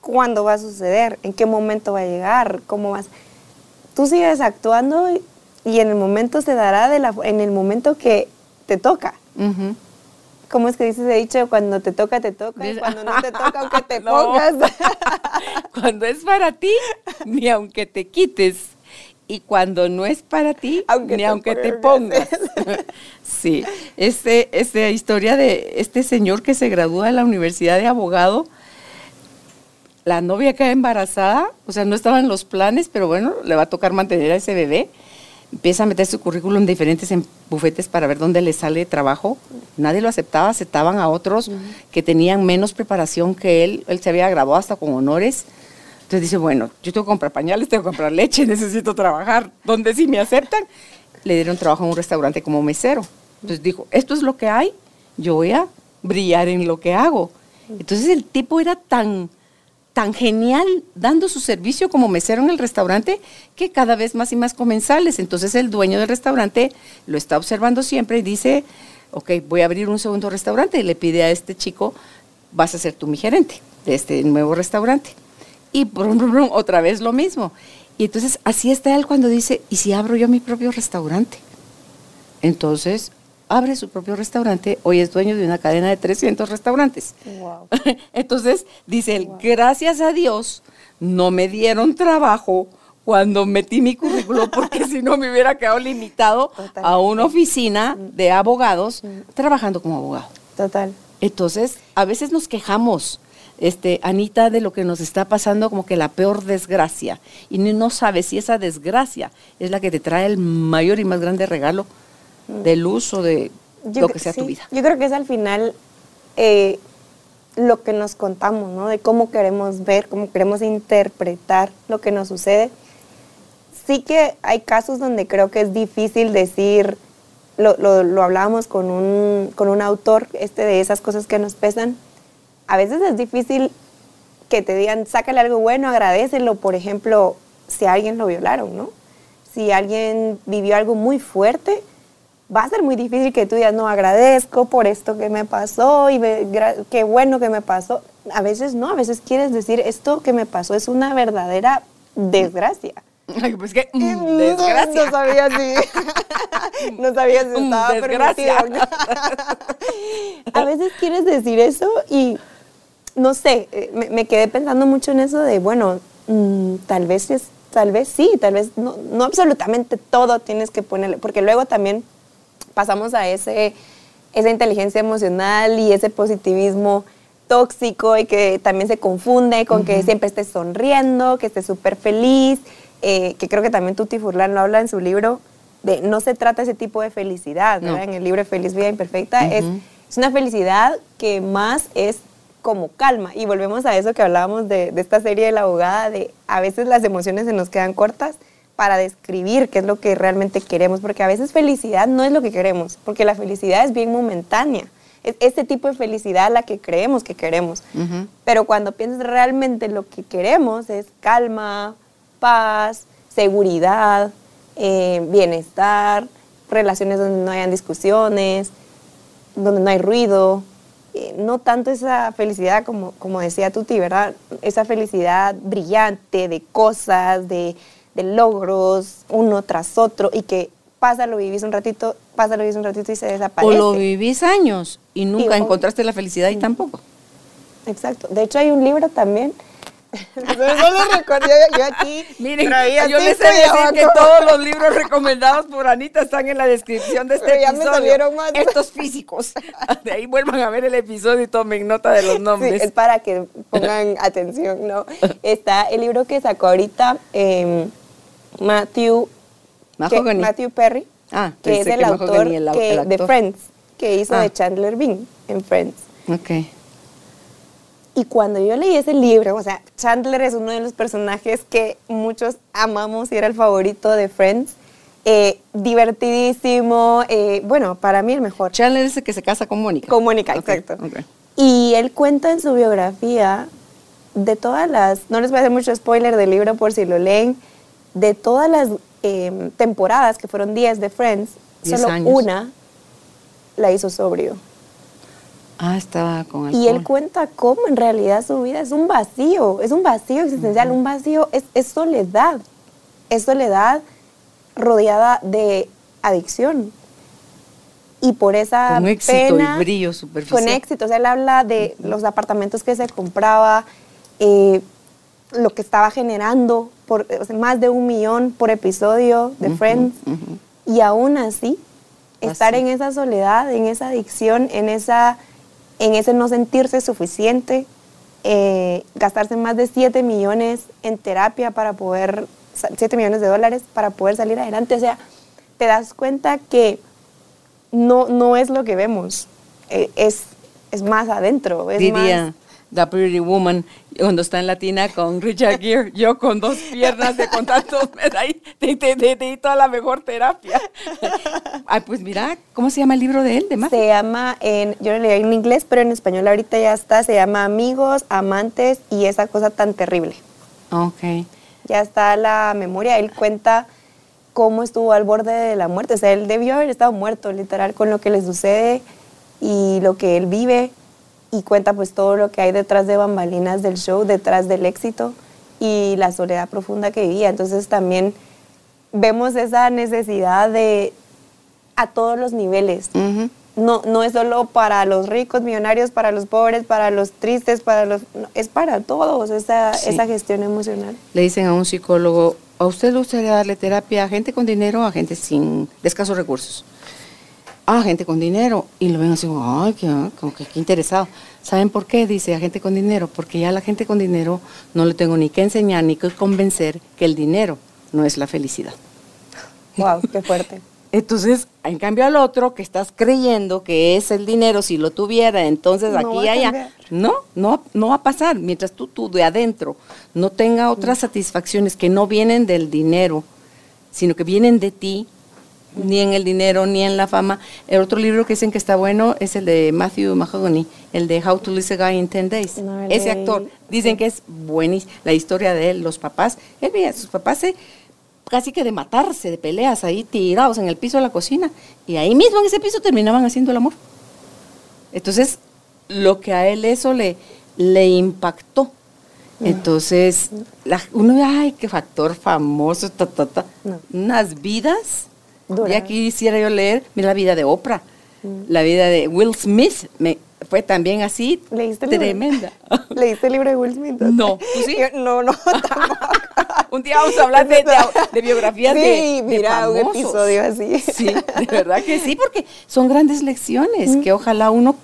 Speaker 3: cuándo va a suceder, en qué momento va a llegar, cómo vas. Tú sigues actuando y, y en el momento se dará de la, en el momento que te toca. ¿Cómo es que dices de dicho? Cuando te toca, te toca. Y cuando no te <laughs> toca, aunque te <laughs>
Speaker 2: No.
Speaker 3: pongas. <laughs>
Speaker 2: Cuando es para ti, ni aunque te quites. Y cuando no es para ti,
Speaker 3: Aunque
Speaker 2: ni
Speaker 3: te
Speaker 2: aunque te
Speaker 3: pongas.
Speaker 2: pongas. sí, este, esta historia de este señor que se gradúa de la Universidad de Abogado, la novia queda embarazada, o sea, no estaban los planes, pero bueno, le va a tocar mantener a ese bebé. Empieza a meter su currículum en diferentes en bufetes para ver dónde le sale trabajo. Nadie lo aceptaba, aceptaban a otros que tenían menos preparación que él. Él se había graduado hasta con honores. Entonces dice, bueno, yo tengo que comprar pañales, tengo que comprar leche, <laughs> necesito trabajar. ¿Dónde sí me aceptan? Le dieron trabajo en un restaurante como mesero. Entonces dijo, esto es lo que hay, yo voy a brillar en lo que hago. Entonces el tipo era tan, tan genial dando su servicio como mesero en el restaurante que cada vez más y más comensales. Entonces el dueño del restaurante lo está observando siempre y dice, ok, voy a abrir un segundo restaurante y le pide a este chico, vas a ser tú mi gerente de este nuevo restaurante. Y brum, brum, brum, otra vez lo mismo. Y entonces así está él cuando dice, ¿y si abro yo mi propio restaurante? Entonces abre su propio restaurante, hoy es dueño de una cadena de 300 restaurantes.
Speaker 3: Wow. <laughs>
Speaker 2: Entonces dice él, gracias a Dios no me dieron trabajo cuando metí mi currículo porque <laughs> si no me hubiera quedado limitado a una oficina de abogados trabajando como abogado.
Speaker 3: Total.
Speaker 2: Entonces, a veces nos quejamos, este, Anita, de lo que nos está pasando como que la peor desgracia. Y no sabes si esa desgracia es la que te trae el mayor y más grande regalo de luz o de
Speaker 3: Yo
Speaker 2: lo que sea tu
Speaker 3: sí,
Speaker 2: vida.
Speaker 3: Yo creo que es al final eh, lo que nos contamos, ¿no? De cómo queremos ver, cómo queremos interpretar lo que nos sucede. Sí que hay casos donde creo que es difícil decir, lo, lo, lo hablábamos con un, con un autor este de esas cosas que nos pesan. A veces es difícil que te digan, sácale algo bueno, agradecelo, por ejemplo, si a alguien lo violaron, ¿no? Si alguien vivió algo muy fuerte, va a ser muy difícil que tú digas, no, agradezco por esto que me pasó y me- qué bueno que me pasó. A veces no, a veces quieres decir, esto que me pasó es una verdadera desgracia.
Speaker 2: Ay, pues que, mm, desgracia.
Speaker 3: No, sabía si, <laughs> no sabía si
Speaker 2: Mm,
Speaker 3: estaba
Speaker 2: desgracia.
Speaker 3: permitido. <laughs> A veces quieres decir eso y no sé, eh, me, me quedé pensando mucho en eso de, bueno, mm, tal vez es, tal vez sí, tal vez no, no absolutamente todo tienes que ponerle, porque luego también pasamos a ese, esa inteligencia emocional y ese positivismo tóxico y que también se confunde con que siempre estés sonriendo, que estés súper feliz, eh, que creo que también Tuti Furlan lo habla en su libro, de no se trata ese tipo de felicidad,
Speaker 2: No.
Speaker 3: En el libro Feliz Vida Imperfecta, es una felicidad que más es como calma. Y volvemos a eso que hablábamos de, de esta serie de la abogada, de a veces las emociones se nos quedan cortas para describir qué es lo que realmente queremos, porque a veces felicidad no es lo que queremos, porque la felicidad es bien momentánea. Es este tipo de felicidad la que creemos que queremos. Pero cuando piensas realmente lo que queremos es calma, paz, seguridad, eh, bienestar, relaciones donde no hayan discusiones, donde no hay ruido. eh, no tanto esa felicidad como, como decía Tuti, ¿verdad? Esa felicidad brillante de cosas, de, de logros, uno tras otro, y que pasa, lo vivís un ratito, pasa, lo vivís un ratito y se
Speaker 2: O
Speaker 3: desaparece.
Speaker 2: lo vivís años y nunca
Speaker 3: o-
Speaker 2: encontraste la felicidad y tampoco.
Speaker 3: Exacto. De hecho, hay un libro también. <laughs> Solo recuerdo, yo, yo aquí
Speaker 2: Miren,
Speaker 3: traía
Speaker 2: yo les he decir que todos los libros recomendados por Anita están en la descripción de este
Speaker 3: Pero ya me
Speaker 2: episodio.
Speaker 3: salieron más.
Speaker 2: Estos físicos. <laughs> De ahí vuelvan a ver el episodio y tomen nota de los
Speaker 3: Sí,
Speaker 2: nombres.
Speaker 3: es para que pongan atención, ¿no? <laughs> Está el libro que sacó ahorita eh, Matthew, que-. Matthew Perry,
Speaker 2: Ah,
Speaker 3: que es el
Speaker 2: que
Speaker 3: autor,
Speaker 2: el
Speaker 3: que-
Speaker 2: el
Speaker 3: de.
Speaker 2: Friends.
Speaker 3: Que hizo
Speaker 2: Ah.
Speaker 3: de Chandler Bing en Friends.
Speaker 2: Ok.
Speaker 3: Y cuando yo leí ese libro, o sea, Chandler es uno de los personajes que muchos amamos y era el favorito de Friends. Eh, divertidísimo, eh, bueno, para mí el mejor.
Speaker 2: Chandler es el que se casa con Mónica.
Speaker 3: Con Mónica,
Speaker 2: Ok,
Speaker 3: exacto.
Speaker 2: ok.
Speaker 3: Y él cuenta en su biografía de todas las, no les voy a hacer mucho spoiler del libro por si lo leen, de todas las eh, temporadas, que fueron 10 de Friends,
Speaker 2: Diez
Speaker 3: solo
Speaker 2: años.
Speaker 3: una la hizo sobrio.
Speaker 2: Ah, estaba con
Speaker 3: Y él
Speaker 2: alcohol.
Speaker 3: cuenta cómo en realidad su vida es un vacío, es un vacío existencial, un vacío, es, es soledad, es soledad rodeada de adicción. Y por esa
Speaker 2: Con éxito
Speaker 3: pena,
Speaker 2: y brillo superficial.
Speaker 3: con éxito, o sea, él habla de los apartamentos que se compraba, eh, lo que estaba generando, por, o sea, más de un millón por episodio de Friends,
Speaker 2: ujú.
Speaker 3: y aún así, estar
Speaker 2: Así.
Speaker 3: en esa soledad, en esa adicción, en, esa, en ese no sentirse suficiente, eh, gastarse más de 7 millones en terapia para poder, 7 millones de dólares para poder salir adelante. O sea, te das cuenta que no, no es lo que vemos, eh, es, es más adentro. Es
Speaker 2: Diría
Speaker 3: más-
Speaker 2: The Pretty Woman cuando está en Latina con Richard Gere, yo con dos piernas de contacto, ahí, te, te- te- te di toda la mejor terapia. Ay, pues mira, ¿cómo se llama el libro de él? De más?
Speaker 3: Se llama, en, yo lo leí en inglés, pero en español ahorita ya está, se llama Amigos, Amantes y esa cosa tan terrible.
Speaker 2: Ok.
Speaker 3: Ya está la memoria, él cuenta cómo estuvo al borde de la muerte, o sea, él debió haber estado muerto, literal, con lo que le sucede y lo que él vive, y cuenta pues todo lo que hay detrás de bambalinas del show, detrás del éxito y la soledad profunda que vivía. Entonces también vemos esa necesidad de a todos los niveles, no, no es solo para los ricos, millonarios, para los pobres, para los tristes, para los... no, es para todos esa,
Speaker 2: Sí.
Speaker 3: esa gestión emocional.
Speaker 2: Le dicen a un psicólogo, ¿a usted le gustaría darle terapia a gente con dinero o a gente sin de escasos recursos? Ah, gente con dinero. Y lo ven así, como, ay, qué, como que qué interesado. ¿Saben por qué? Dice a gente con dinero. Porque ya a la gente con dinero no le tengo ni que enseñar ni que convencer que el dinero no es la felicidad. <laughs>
Speaker 3: Wow, qué fuerte.
Speaker 2: Entonces, en cambio al otro que estás creyendo que es el dinero, si lo tuviera, entonces
Speaker 3: No
Speaker 2: aquí y allá. No, no, no va a pasar. Mientras tú, tú de adentro no tenga otras satisfacciones que no vienen del dinero, sino que vienen de ti, ni en el dinero, ni en la fama. El otro libro que dicen que está bueno es el de Matthew Mahogany, el de How to Lose a Guy in 10 Days.
Speaker 3: No
Speaker 2: Ese actor, dicen que es buenísimo. La historia de él, los papás, él veía a sus papás se casi que de matarse, de peleas, ahí tirados en el piso de la cocina. Y ahí mismo en ese piso terminaban haciendo el amor. Entonces, lo que a él eso le, le impactó. Entonces, la- uno ve, ay, qué factor famoso, ta, ta, ta.
Speaker 3: No.
Speaker 2: Unas vidas. Y aquí quisiera yo leer, mira la vida de Oprah, la vida de Will Smith, me, fue también así,
Speaker 3: ¿Leíste el libro?
Speaker 2: tremenda. <laughs>
Speaker 3: ¿Leíste el libro de Will Smith?
Speaker 2: No, ¿tú sí?
Speaker 3: Yo- no, no, <laughs> tampoco. <laughs>
Speaker 2: Un día vamos a hablar de, de- de biografías
Speaker 3: Sí,
Speaker 2: de, de
Speaker 3: mira, un episodio así.
Speaker 2: Sí, de verdad que sí, porque son grandes lecciones que ojalá uno,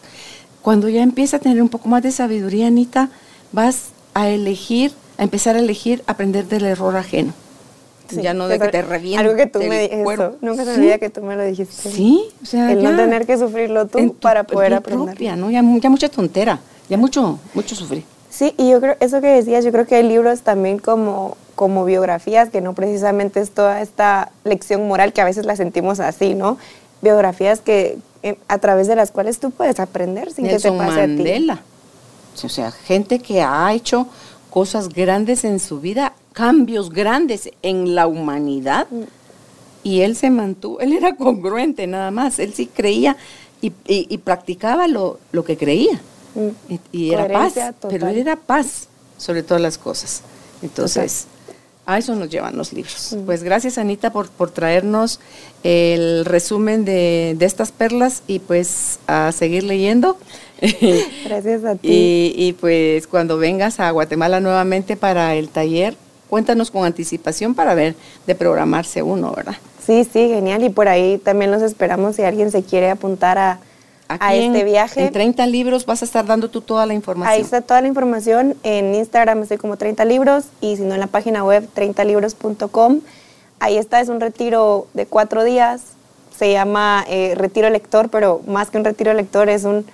Speaker 2: cuando ya empieza a tener un poco más de sabiduría, Anita, vas a elegir, a empezar a elegir aprender del error ajeno.
Speaker 3: Sí,
Speaker 2: ya no de que te reviente
Speaker 3: Algo que tú me dijiste, nunca se me que tú me lo dijiste.
Speaker 2: Sí, o sea,
Speaker 3: El no tener que sufrirlo tú
Speaker 2: en tu-
Speaker 3: para poder aprender.
Speaker 2: propia, ¿no? Ya, mu- ya mucha tontera, ya mucho, mucho sufrir.
Speaker 3: Sí, y yo creo, eso que decías, yo creo que hay libros también como, como biografías, que no precisamente es toda esta lección moral que a veces la sentimos así, ¿no? Biografías que eh, a través de las cuales tú puedes aprender sin
Speaker 2: Nelson
Speaker 3: que te pase a ti.
Speaker 2: Mandela. O sea, gente que ha hecho cosas grandes en su vida, cambios grandes en la humanidad.
Speaker 3: Mm.
Speaker 2: Y él se mantuvo, él era congruente nada más, él sí creía y, y- y practicaba lo, lo que creía.
Speaker 3: Mm.
Speaker 2: Y, y era paz, pero él era paz sobre todas las cosas. Entonces, a eso nos llevan los libros.
Speaker 3: Mm.
Speaker 2: Pues gracias Anita por, por traernos el resumen de, de estas perlas y pues a seguir leyendo. <laughs>
Speaker 3: Gracias a ti.
Speaker 2: y, y, pues cuando vengas a Guatemala nuevamente para el taller, cuéntanos con anticipación para ver de programarse uno, ¿verdad?
Speaker 3: Sí, sí, genial. Y por ahí también los esperamos si alguien se quiere apuntar a, a
Speaker 2: en-
Speaker 3: este viaje.
Speaker 2: En 30 libros vas a estar dando tú toda la información.
Speaker 3: Ahí está toda la información. En Instagram estoy como 30 libros y si no en la página web 30libros.com. Ahí está, es un retiro de cuatro días. Se llama eh, retiro lector, pero más que un retiro lector es un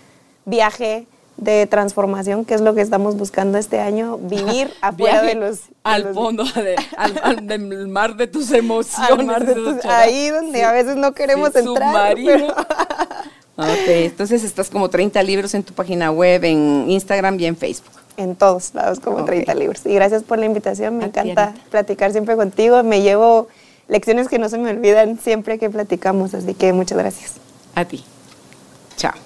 Speaker 3: viaje de transformación, que es lo que estamos buscando este año, <laughs> vivir afuera de los...
Speaker 2: al fondo <laughs> al, del mar de tus emociones.
Speaker 3: ahí donde a veces no queremos entrar. <laughs>
Speaker 2: ok, entonces estás como 30 libros en tu página web, en Instagram y en Facebook.
Speaker 3: En todos lados, como 30 libros. Y gracias por la invitación, me encanta platicar siempre contigo. Me llevo lecciones que no se me olvidan siempre que platicamos, así que muchas gracias.
Speaker 2: A ti. Chao.